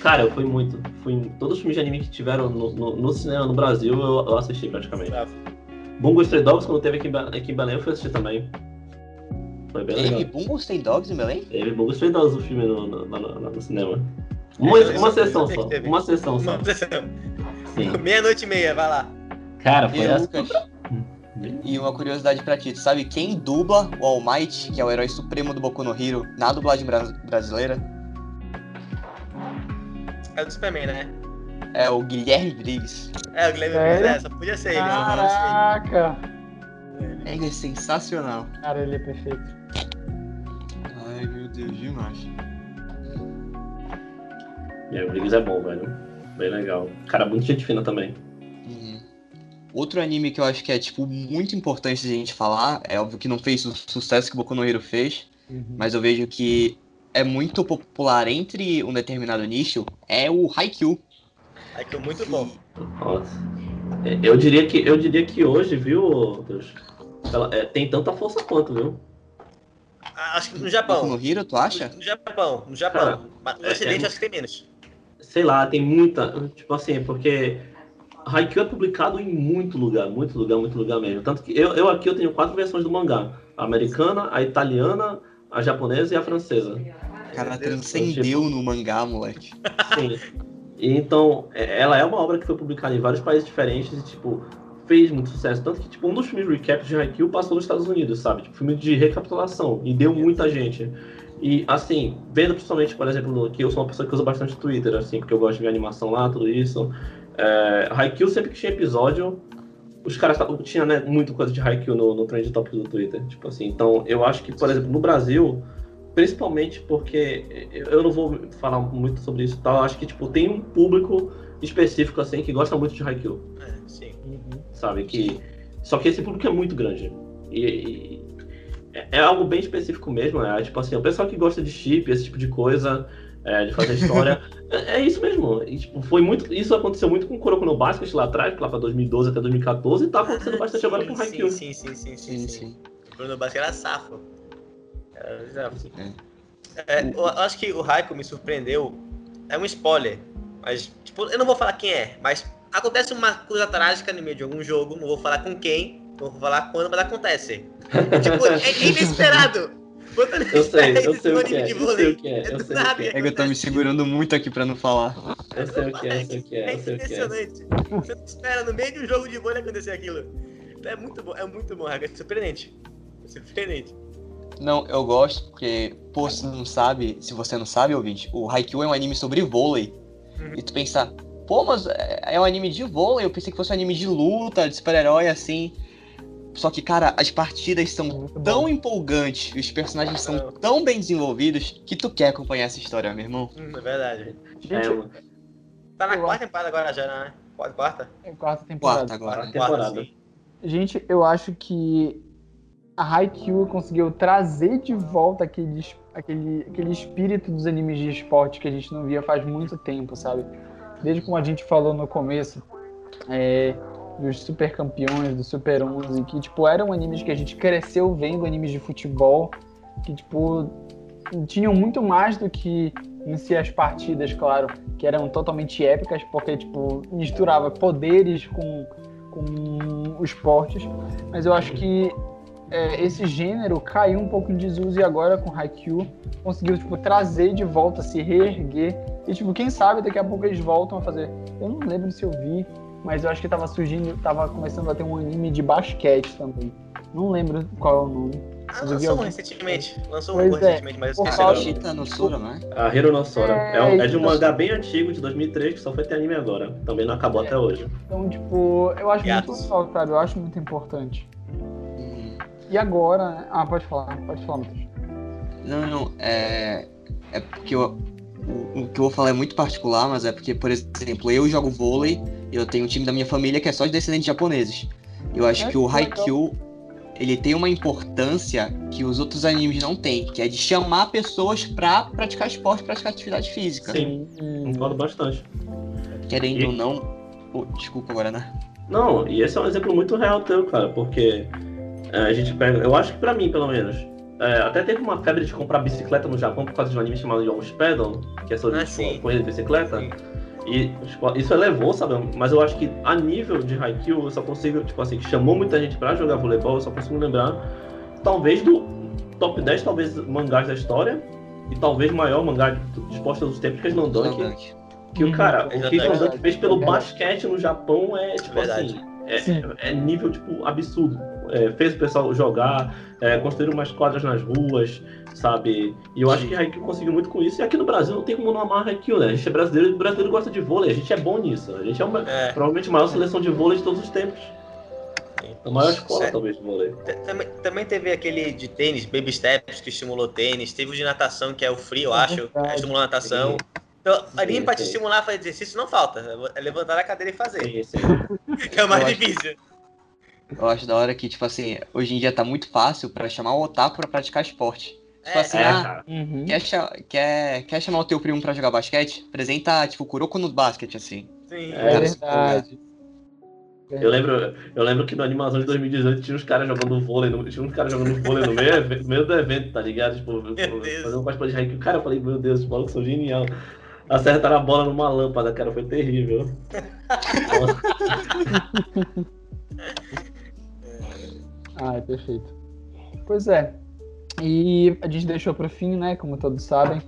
Cara, eu fui muito. Fui em todos os filmes de anime que tiveram no, no, no cinema no Brasil, eu, eu assisti praticamente. Bravo. Bungo Stray Dogs, quando teve aqui em, Be- aqui em Belém, eu fui assistir também. Foi bem Teve legal. Bungo tem Dogs em Belém? Teve Bungo Stray Dogs o filme no, no, no- no- no cinema. Uma, eu uma sessão só. teve. Uma sessão só. Uma sessão. Sim. Meia-noite e meia, vai lá. Cara, foi E essa. Lucas, e uma curiosidade pra ti, tu sabe quem dubla o All Might, que é o herói supremo do Boku no Hero, na dublagem bra- brasileira? É do Superman, né? É o Guilherme Briggs. É, o Guilherme? Briggs, é, só podia ser ele. Caraca! Ele é sensacional. Cara, ele é perfeito. Deus, demais. É, o Briggs é bom, velho. Bem legal. Cara, muito gente fina também. Uhum. Outro anime que eu acho que é, tipo, muito importante de a gente falar, é óbvio que não fez o sucesso que o Boku no Hero fez, mas eu vejo que é muito popular entre um determinado nicho, é o Haikyuu. Que é muito bom. Nossa. É, Eu diria que, eu diria que hoje, viu, Deus, ela, é, tem tanta força quanto, viu? Ah, Acho que no Japão. no Hero, tu acha? No Japão, no Japão. Cara, no é- Ocidente é- acho que tem menos. Sei lá, tem muita. Tipo assim, porque Haikyuu é publicado em muito lugar, muito lugar, muito lugar mesmo. Tanto que eu, eu aqui eu tenho quatro versões do mangá: a americana, a italiana, a japonesa e a francesa. O cara transcendeu no mangá, moleque. Sim. E então, é- ela é uma obra que foi publicada em vários países diferentes e, tipo, fez muito sucesso. Tanto que, tipo, um dos filmes recaps de Haikyuu passou nos Estados Unidos, sabe? Tipo, filme de recapitulação. E deu muita gente. E, assim, vendo principalmente, por exemplo, no- que eu sou uma pessoa que usa bastante Twitter, assim, porque eu gosto de ver animação lá, tudo isso. É, Haikyuu, sempre que tinha episódio, os caras tavam- tinha né, muita coisa de Haikyuu no, no Trend Topic do Twitter. Tipo assim, então, eu acho que, por exemplo, no Brasil, Principalmente porque eu não vou falar muito sobre isso e tal. eu Acho que tipo, tem um público específico assim que gosta muito de Haikyuu, É. sabe? Que... Só que esse público é muito grande. E, e- é- é algo bem específico mesmo. É tipo assim, o pessoal que gosta de chip, esse tipo de coisa, é, de fazer história. é, é isso mesmo. E, tipo, foi muito, isso aconteceu muito com o Kuroko no Basket lá atrás, lá pra 2012 até 2014, e tá acontecendo bastante agora com sim, Haikyuu. sim, sim, sim, sim, Sim, sim. sim. O Bruno Basque era safo. Era safo. É, eu acho que o Raico me surpreendeu. É um spoiler. Mas, tipo, eu não vou falar quem é, mas acontece uma coisa trágica no meio de algum jogo. Não vou falar com quem, não vou falar quando, mas acontece. tipo, é inesperado. Eu sei, eu esse sei o anime que é, de eu sei vôlei, o que é, eu sei o que é. É que eu tô me segurando muito aqui pra não falar. Eu sei o que é, eu sei o que é, É eu sei o que é. impressionante. Você não espera no meio de um jogo de vôlei acontecer aquilo. É muito bom, é muito bom. É surpreendente. É surpreendente. Não, eu gosto porque, pô, se não sabe, se você não sabe, ouvinte, o Haikyuu é um anime sobre vôlei. Uhum. E tu pensa, pô, mas é é um anime de vôlei, eu pensei que fosse um anime de luta, de super-herói, assim. Só que, cara, as partidas são Muito bom. tão empolgantes, os personagens são Não. tão bem desenvolvidos, que tu quer acompanhar essa história, meu irmão. Hum, é verdade. Gente, É, Tá na Eu quarta temporada agora já, né? Quarta, quarta? é quarta temporada. Quarta agora. Quarta temporada. sim. Gente, eu acho que a Haikyuu conseguiu trazer de volta aquele, aquele, aquele espírito dos animes de esporte que a gente não via faz muito tempo, sabe? Desde como a gente falou no começo, é, dos super campeões, dos super 11, que, tipo, eram animes que a gente cresceu vendo animes de futebol, que, tipo, tinham muito mais do que em si as partidas, claro, que eram totalmente épicas, porque, tipo, misturava poderes com, com os esportes, mas eu acho que é, esse gênero caiu um pouco em desuso e agora com Haikyuu conseguiu, tipo, trazer de volta, se reerguer, e, tipo, quem sabe daqui a pouco eles voltam a fazer. Eu não lembro se eu vi, mas eu acho que tava surgindo, tava começando a ter um anime de basquete também. Não lembro qual é o nome. Ah, lançou um algum- recentemente. Lançou Pois um é. recentemente, mas eu É esqueci agora. Shita no Sura, não é? A Hero no Sora. É, É, um- é de um mangá bem antigo, de 2003, que só foi ter anime agora. Também não acabou É. até hoje. Então, tipo, eu acho Gatos. muito legal, sabe? Eu acho muito importante. E agora, né? Ah, pode falar, pode falar, Matheus. Não, não, é. É porque eu- o, o que eu vou falar é muito particular, mas é porque, por exemplo, eu jogo vôlei e eu tenho um time da minha família que é só de descendentes japoneses. Eu acho É, que o. Haikyuu, ele tem uma importância que os outros animes não têm, que é de chamar pessoas pra praticar esporte, praticar atividade física. Sim, concordo bastante. Querendo E- ou não. Oh, desculpa agora, né? Não, e esse é um exemplo muito real teu, cara, porque a gente pega. Eu acho que pra mim, pelo menos. é, até teve uma febre de comprar bicicleta no Japão por causa de um anime chamado Young Pedal, que é sobre Ah, tipo, corrida de bicicleta. Sim. E tipo, isso elevou, sabe? Mas eu acho que a nível de Haikyuu, eu só consigo, tipo assim, que chamou muita gente pra jogar voleibol, eu só consigo lembrar, talvez do top 10, talvez, mangás da história, e talvez maior mangá de, esporte de todos os tempos, que é Slam Dunk. Dunk. Que o Uhum. cara, o que Exatamente. Slam Dunk fez pelo É basquete no Japão é, tipo Verdade. assim, é, é nível, tipo, absurdo. É, fez o pessoal jogar, é, construíram umas quadras nas ruas, sabe? E eu acho que Haikyuu conseguiu muito com isso. E aqui no Brasil não tem como não amar Haikyuu, né? A gente é brasileiro e o brasileiro gosta de vôlei. A gente é bom nisso. A gente é uma, É. provavelmente a maior seleção de vôlei de todos os tempos. A maior escola, Certo. talvez, de vôlei. Também, também teve aquele de tênis, Baby Steps, que estimulou tênis. Teve o de natação, que é o free, eu É acho, que estimulou a natação. Então, Sim, pra te estimular a fazer exercício não falta. É levantar a cadeira e fazer. Sim, sim. Que é o mais Eu acho- difícil. Eu acho da hora que, tipo assim, hoje em dia tá muito fácil pra chamar o otaku pra praticar esporte. Tipo É, assim, É, ah, cara. Uhum. quer, cha- quer, quer chamar o teu primo pra jogar basquete? Apresenta, tipo, Kuroko no basquete, assim. Sim. É, É verdade. Eu lembro, eu lembro que no Animação de 2018 tinha uns caras jogando vôlei, no, tinha uns caras jogando vôlei no meio, no meio do evento, tá ligado? Tipo, um cosplay de Haikyuu. Cara, eu falei, meu Deus, os malucos são genial. Acertaram a bola numa lâmpada, cara, foi terrível. Ah, é perfeito. Pois é. E a gente deixou pro fim, né? Como todos sabem.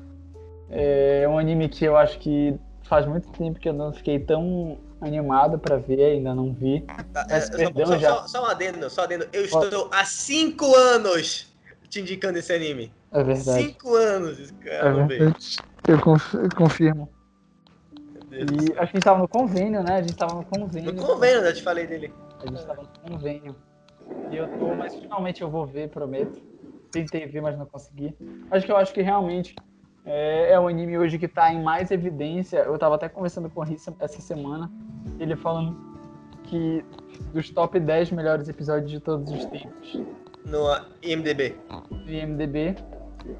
É um anime que eu acho que faz muito tempo que eu não fiquei tão animado pra ver, ainda não vi. Tá, Mas é, só, só- já. só- só um adendo, só um adendo. Eu estou há cinco anos te indicando esse anime. É verdade. Cinco anos, cara. É. Eu conf- eu confirmo. E acho que a gente tava no convênio, né? A gente tava no convênio. No convênio, eu te falei dele. A gente tava no convênio. E eu tô, mas finalmente eu vou ver, prometo. Tentei ver, mas não consegui. Acho que eu acho que realmente é, é um anime hoje que tá em mais evidência. Eu tava até conversando com o Rissa essa semana, ele falando que dos top 10 melhores episódios de todos os tempos No IMDB. do IMDB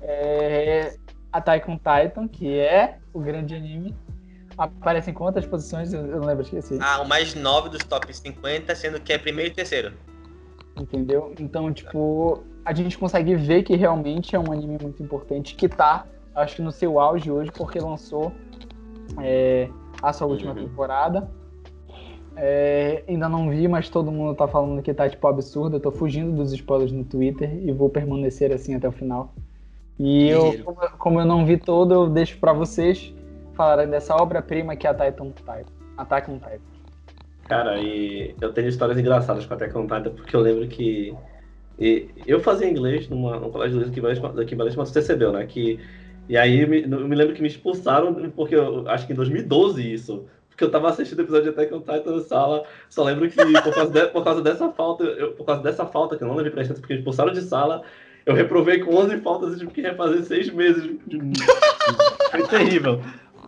é Attack on Titan, que é o grande anime. Aparece em quantas posições? Eu eu não lembro, esqueci. Ah, o mais 9 dos top 50, sendo que é primeiro e terceiro. Entendeu? Então, tipo, a gente consegue ver que realmente é um anime muito importante, que tá, acho que no seu auge hoje, porque lançou é, a sua última Uhum. temporada. É, ainda não vi, mas todo mundo tá falando que tá, tipo, absurdo. Eu tô fugindo dos spoilers no Twitter e vou permanecer assim até o final. E eu, como, como eu não vi todo, eu deixo pra vocês falarem dessa obra-prima que é a Titan Titan. Attack on Titan. Cara, e eu tenho histórias engraçadas com a Titan, porque eu lembro que e eu fazia inglês numa, num colégio de inglês aqui em Belém, chamado CCBEL, né? Que, e aí me- eu me lembro que me expulsaram, porque eu acho que em 2012 isso. porque eu tava assistindo o episódio de Attack on Titan na sala. Só lembro que por causa, de, por causa dessa falta, eu, por causa dessa falta, que eu não levei pra porque eles expulsaram de sala, eu reprovei com 11 faltas e tive que refazer seis meses. Foi terrível.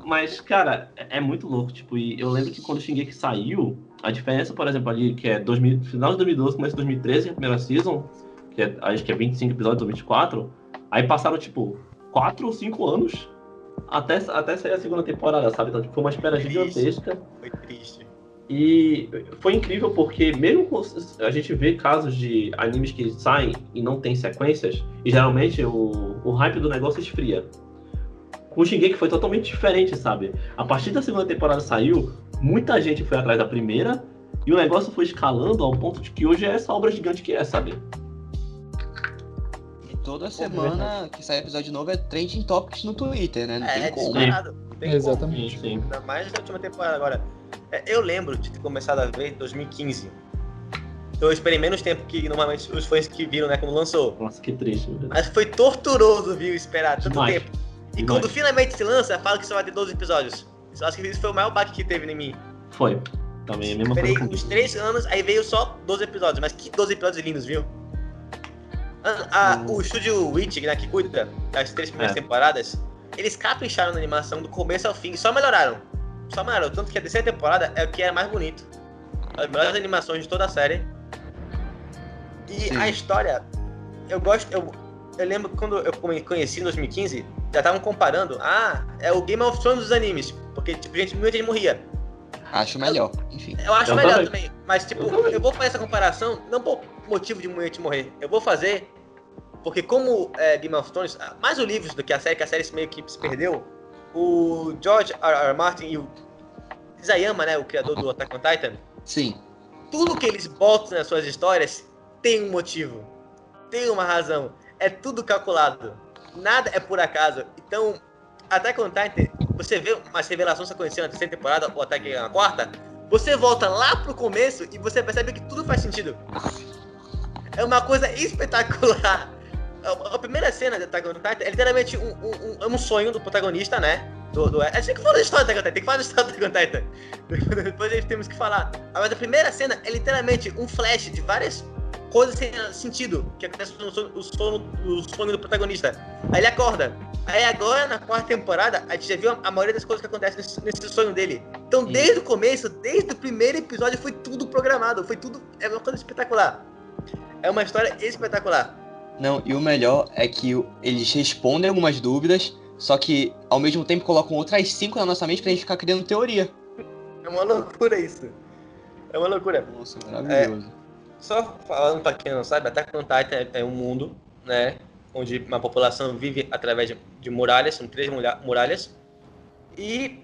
Mas, cara, é é muito louco, tipo, e eu lembro que quando o Shingeki saiu, a diferença, por exemplo, ali, que é 2000, final de 2012, começo de 2013, a primeira season, que é, acho que é 25 episódios ou 24, aí passaram, tipo, 4 ou 5 anos até, até sair a segunda temporada, sabe? Então, tipo, foi uma espera gigantesca. Foi triste. E foi incrível porque mesmo a gente vê casos de animes que saem e não tem sequências, e geralmente o, o hype do negócio esfria. Com o Shingeki foi totalmente diferente, sabe? A partir da segunda temporada saiu, muita gente foi atrás da primeira, e o negócio foi escalando ao ponto de que hoje é essa obra gigante que é, sabe? E toda semana que sai episódio novo é trending topics no Twitter, né? Não É, tem é como. Não tem Exatamente. Sim, sim. como. Ainda mais na última temporada agora. É, Eu lembro de ter começado a ver em 2015. Então eu esperei menos tempo que normalmente os fãs que viram, né, quando lançou. Nossa, que triste. Mas foi torturoso, viu, esperar tanto Demais. tempo. E Demais. quando finalmente se lança, fala que só vai ter 12 episódios. Eu acho que isso foi o maior baque que teve em mim. Foi. Também é a mesma Esperei coisa. uns 3 anos, aí veio só 12 episódios. Mas que 12 episódios lindos, viu? A- a- o estúdio Witch, né, que cuida das três primeiras É. temporadas, eles capricharam na animação do começo ao fim e só melhoraram. Só melhoraram. Tanto que a terceira temporada é o que é mais bonito. As melhores animações de toda a série. E Sim. a história, eu gosto. Eu, eu lembro que quando eu conheci em 2015, já estavam comparando. Ah, é o Game of Thrones dos animes. Porque, tipo, gente, muita gente morria. Acho melhor, enfim. Eu acho Eu melhor também. também. Mas, tipo, Eu também. eu vou fazer essa comparação não por motivo de muita gente morrer. Eu vou fazer porque, como é, Game of Thrones, ah, mais o livro do que a série, que a série meio que se perdeu, o George R. R. Martin e o Isayama, né, o criador do Attack on Titan, Sim. tudo que eles botam nas suas histórias tem um motivo, tem uma razão, é tudo calculado, nada é por acaso. Então, Attack on Titan, você vê umas revelações acontecendo na terceira temporada ou até que na quarta, você volta lá pro começo e você percebe que tudo faz sentido. É uma coisa espetacular. A, a primeira cena de Attack on Titan é literalmente um, um, um- é um sonho do protagonista, né? Do, do, a gente tem que falar da história do Attack on Titan, tem que falar da história do Attack on Titan. Depois a gente temos que falar. Mas a primeira cena é literalmente um flash de várias coisas sem sentido que acontece no sono, o sono, o sonho do protagonista. Aí ele acorda. Aí agora, na quarta temporada, a gente já viu a, a maioria das coisas que acontecem nesse, nesse sonho dele. Então, Sim. desde o começo, desde o primeiro episódio, foi tudo programado. Foi tudo. É uma coisa espetacular. É uma história espetacular. Não, e o melhor é que eles respondem algumas dúvidas, só que ao mesmo tempo colocam outras cinco na nossa mente pra gente ficar criando teoria. É uma loucura isso. É uma loucura. Nossa, maravilhoso. Só falando pra quem não sabe, Attack on Titan é um mundo, né? Onde uma população vive através de, de muralhas, são três muralhas. E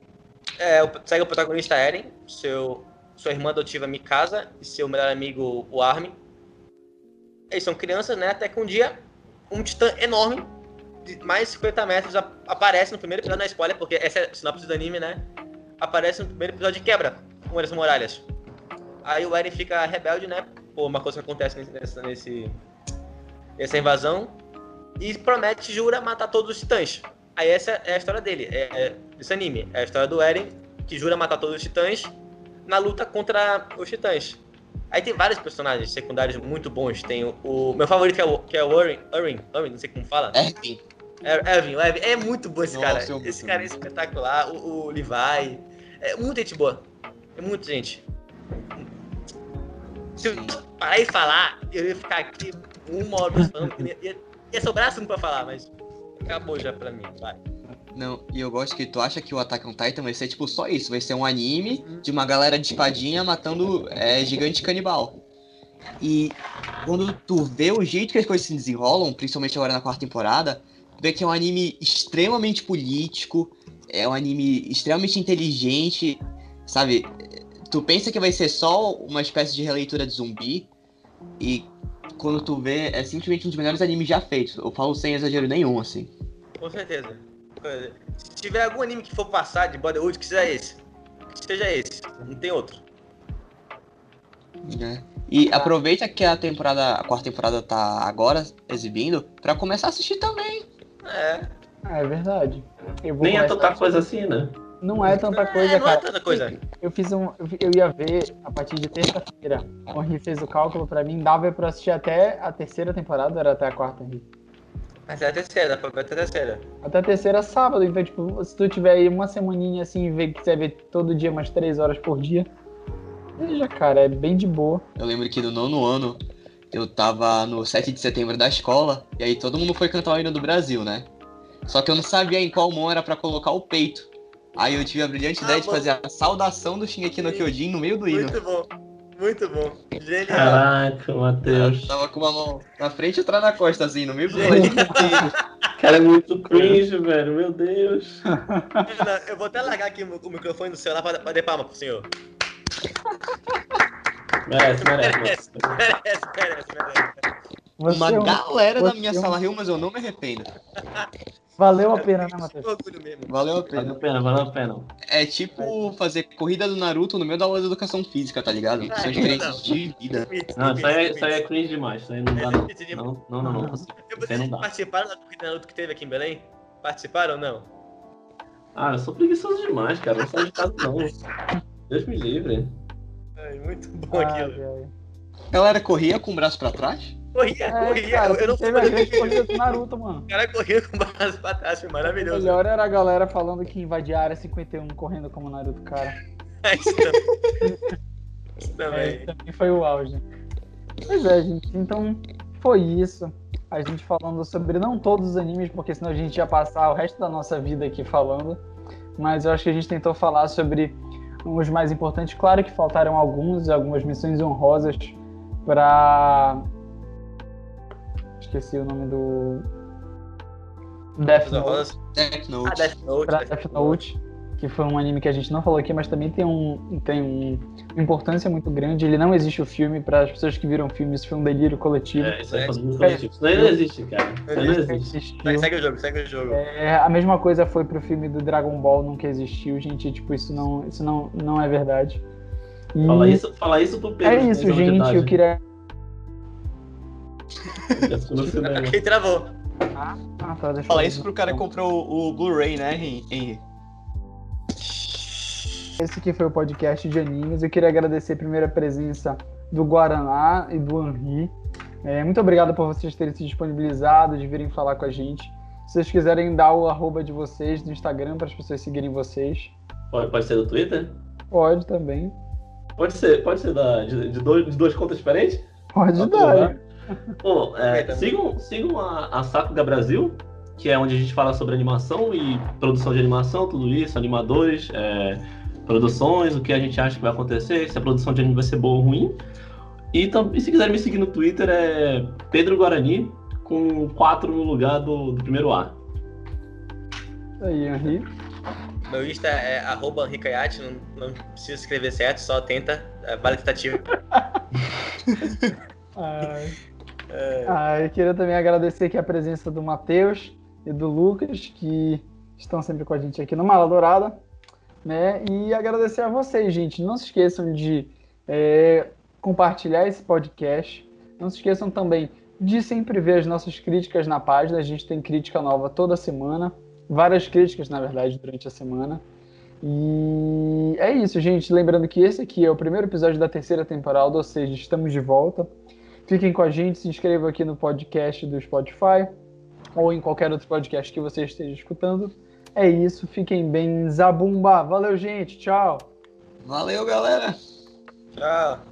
é, segue o protagonista Eren, seu, sua irmã adotiva Mikasa e seu melhor amigo, o Armin. Eles são crianças, né? Até que um dia, um titã enorme, de mais de 50 metros, ap- aparece no primeiro episódio, não é spoiler, porque essa é a sinopse do anime, né? Aparece no primeiro episódio e quebra uma das muralhas. Aí o Eren fica rebelde, né? Por uma coisa que acontece nesse, nessa, nesse, nessa invasão. E promete, jura, matar todos os titãs. Aí essa é a história dele, é, é desse anime. É a história do Eren, que jura matar todos os titãs na luta contra os titãs. Aí tem vários personagens secundários muito bons. Tem o, o- meu favorito que é o, que é o Urin, Urin, Urin, não sei como fala. Erwin, É, Evan é muito bom esse Nossa, cara. Esse cara é espetacular. O, o Levi. É muita gente boa. É muita gente. Se eu parar e falar, eu ia ficar aqui uma hora falando. Ia, ia, ia sobrar assunto pra falar, mas acabou já pra mim. Vai. Não, e eu gosto que tu acha que o Attack on Titan vai ser tipo só isso, vai ser um anime de uma galera de espadinha matando é, gigante canibal. E quando tu vê o jeito que as coisas se desenrolam, principalmente agora na quarta temporada, tu vê que é um anime extremamente político, é um anime extremamente inteligente, sabe? Tu pensa que vai ser só uma espécie de releitura de zumbi, e quando tu vê, é simplesmente um dos melhores animes já feitos. Eu falo sem exagero nenhum, assim. Com certeza. Se tiver algum anime que for passar de Bollywood, que seja esse. Que seja esse. Não tem outro. né? E aproveita que a temporada, a quarta temporada tá agora exibindo pra começar a assistir também. É. Ah, é verdade. Eu vou Nem é começar- tanta coisa assim, né? Não é tanta coisa, é, não é cara. tanta coisa. Eu fiz um. eu- ia ver a partir de terça-feira. O Henri fez o cálculo pra mim, dava pra assistir até a terceira temporada, ou era até a quarta, Henri? Até a terceira, foi até a terceira. Até a terceira sábado, então, tipo, se tu tiver aí uma semaninha assim e ver que quiser ver todo dia umas três horas por dia, veja, cara, é bem de boa. Eu lembro que no nono ano eu tava no 7 de setembro da escola, e aí todo mundo foi cantar o hino do Brasil, né? Só que eu não sabia em qual mão era pra colocar o peito. Aí eu tive a brilhante Ah, ideia de mano. fazer a saudação do Shingeki no Kyojin no meio do hino. Muito bom. Muito bom. Genial. Caraca, Matheus. Eu tava com uma mão na frente e outra na costa, assim, no meio do hino. Cara, é muito cringe, velho. Meu Deus. Eu vou até largar aqui o o microfone do celular pra, pra dar palma pro senhor. Merece, merece. Merece, merece, merece, merece. Você Uma é um- galera da você minha é um- sala riu, mas eu não me arrependo. Valeu a pena, né, Matheus? Valeu a Valeu pena. a pena, valeu a pena. É tipo fazer corrida do Naruto no meio da aula de educação física, tá ligado? São experiências de vida. Não, isso aí, é- isso aí é cringe demais. Isso aí não dá, não. Não, não, não. não. Vocês participaram da corrida Naruto que teve aqui em Belém? Participaram ou não? Ah, eu sou preguiçoso demais, cara. Não saio de casa, não. Deus me livre. Ai, muito bom Ah, aquilo. Galera corria com o braço pra trás? Corria, É, corria. cara, eu, não teve a grande corrida do Naruto, mano. O cara corria com o braço pra trás, foi O maravilhoso. melhor era a galera falando que invadia a área 51 correndo como Naruto, cara. Isso também. Isso É, também. também foi o auge. Pois é, gente. Então, foi isso. A gente falando sobre não todos os animes, porque senão a gente ia passar o resto da nossa vida aqui falando. Mas eu acho que a gente tentou falar sobre os mais importantes. Claro que faltaram alguns, algumas missões honrosas pra. Esqueci o nome do. Death Note. Death Ah, Note. Death Note. pra Death Note, que foi um anime que a gente não falou aqui, mas também tem, um, tem um- uma importância muito grande. Ele não existe o filme, para as pessoas que viram o filme, isso foi um delírio coletivo. É, isso aí É. coletivo. Isso aí não existe, cara. Isso aí não Não existe. Segue, o jogo, segue o jogo. É, a mesma coisa foi pro filme do Dragon Ball, nunca existiu, gente. Tipo, isso não, isso não, não é verdade. E Fala isso, fala isso pro Pedro. é que tem isso, anos de gente. Eu queria. Já ficou no cinema. Aqui travou. Ah, tá, deixa Fala isso pro cara que comprou o, o Blu-ray, né, Henry? Esse aqui foi o podcast de animes. Eu queria agradecer primeiro a presença do Guaraná e do Henri. É, muito obrigado por vocês terem se disponibilizado, de virem falar com a gente. Se vocês quiserem dar o arroba de vocês no Instagram para as pessoas seguirem vocês, Pode, pode ser do Twitter? pode também. Pode ser, pode ser da, de, de dois, de duas contas diferentes? Pode Tá dar. Bom? Bom, é, sigam, sigam a, a Sakuga Brasil, que é onde a gente fala sobre animação e produção de animação, tudo isso, animadores, é, produções, o que a gente acha que vai acontecer, se a produção de anime vai ser boa ou ruim. E, e se quiserem me seguir no Twitter é Pedro Guarani, com 4 no lugar do, do primeiro A. Aí, Henri. Meu Insta é arroba Henricaiate, não, não precisa escrever certo, só tenta. É, vale a tentativa. Ai. Ah, eu queria também agradecer aqui a presença do Matheus e do Lucas, que estão sempre com a gente aqui no Mala Dourada. Né? E agradecer a vocês, gente. Não se esqueçam de é, compartilhar esse podcast. Não se esqueçam também de sempre ver as nossas críticas na página. A gente tem crítica nova toda semana. Várias críticas, na verdade, durante a semana. E é isso, gente. Lembrando que esse aqui é o primeiro episódio da terceira temporada, ou seja, estamos de volta. Fiquem com a gente, se inscrevam aqui no podcast do Spotify ou em qualquer outro podcast que você esteja escutando. É isso, fiquem bem, Zabumba. Valeu, gente. Tchau. Valeu, galera! Tchau.